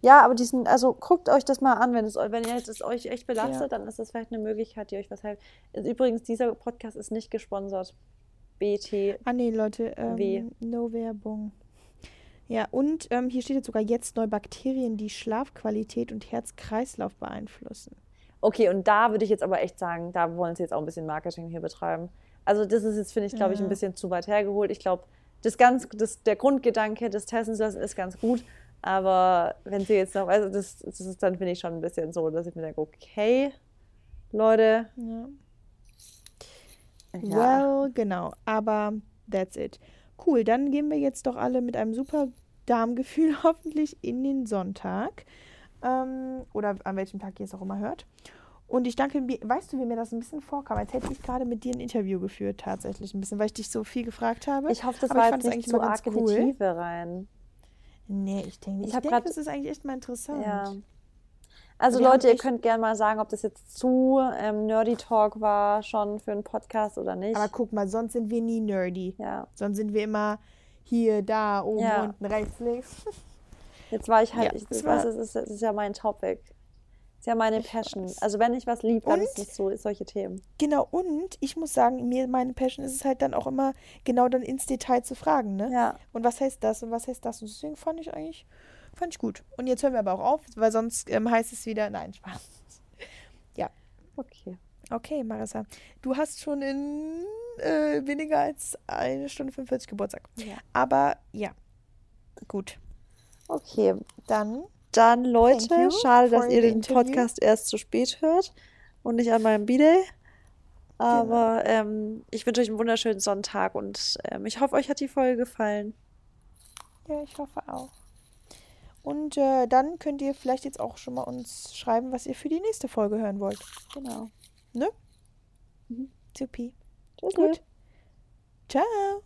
Ja, aber diesen, also guckt euch das mal an, wenn es, wenn ihr es euch echt belastet,
Ja.
dann ist das vielleicht eine Möglichkeit, die euch was hilft. Übrigens, dieser Podcast ist nicht gesponsert. BT.
Ah, nee, Leute, ähm,
W.
no Werbung. Ja, und ähm, hier steht jetzt sogar jetzt neue Bakterien, die Schlafqualität und Herz-Kreislauf beeinflussen.
Okay, und da würde ich jetzt aber echt sagen, da wollen sie jetzt auch ein bisschen Marketing hier betreiben. Also das ist jetzt, finde ich, glaube ich, ein bisschen zu weit hergeholt. Ich glaube, das ganz, das, der Grundgedanke des Testens lassen ist ganz gut. Aber wenn sie jetzt noch, also das, das ist dann, finde ich, schon ein bisschen so, dass ich mir denke, okay, Leute,
Ja.
ja.
Well, genau. Aber that's it. Cool, dann gehen wir jetzt doch alle mit einem super Darmgefühl hoffentlich in den Sonntag. Ähm, oder an welchem Tag ihr es auch immer hört. Und ich danke mir, weißt du, wie mir das ein bisschen vorkam, als hätte ich gerade mit dir ein Interview geführt, tatsächlich ein bisschen, weil ich dich so viel gefragt habe.
Ich hoffe, das
Aber
war jetzt nicht
eigentlich
zu arg in die
cool.
Tiefe rein.
Nee, ich denke nicht.
Ich
Ich denke,
grad-
das ist eigentlich echt mal interessant.
Ja. Also
Wir
Leute, ihr könnt gerne mal sagen, ob das jetzt zu ähm, Nerdy Talk war schon für einen Podcast oder nicht.
Aber guck mal, sonst sind wir nie nerdy.
ja,
Sonst sind wir immer hier, da, oben,
Ja.
unten, rechts, links.
jetzt war ich halt,
Ja,
ich, ich weiß, es ist, ist ja mein Topic. Es ist ja meine
Ich
Passion.
weiß.
Also wenn ich was lieb, dann
Und?
ist es so solche Themen.
Genau, und ich muss sagen, mir, meine Passion ist es halt dann auch immer, genau dann ins Detail zu fragen, ne?
Ja.
Und was heißt das und was heißt das? Und deswegen fand ich eigentlich, fand ich gut. Und jetzt hören wir aber auch auf, weil sonst ähm, heißt es wieder, nein, Spaß.
Okay.
Okay, Marissa, du hast schon in äh, weniger als eine Stunde 45 Geburtstag.
Ja.
Aber ja, gut.
Okay.
Dann,
Dann, Leute, schade, dass ihr den
interview.
Podcast erst zu spät hört und nicht an meinem B-Day. Aber ähm, ich wünsche euch einen wunderschönen Sonntag und ähm, ich hoffe, euch hat die Folge gefallen.
ja, ich hoffe auch. Und äh, dann könnt ihr vielleicht jetzt auch schon mal uns schreiben, was ihr für die nächste Folge hören wollt.
Genau.
Supi.
Tschüss.
Gut. Ciao.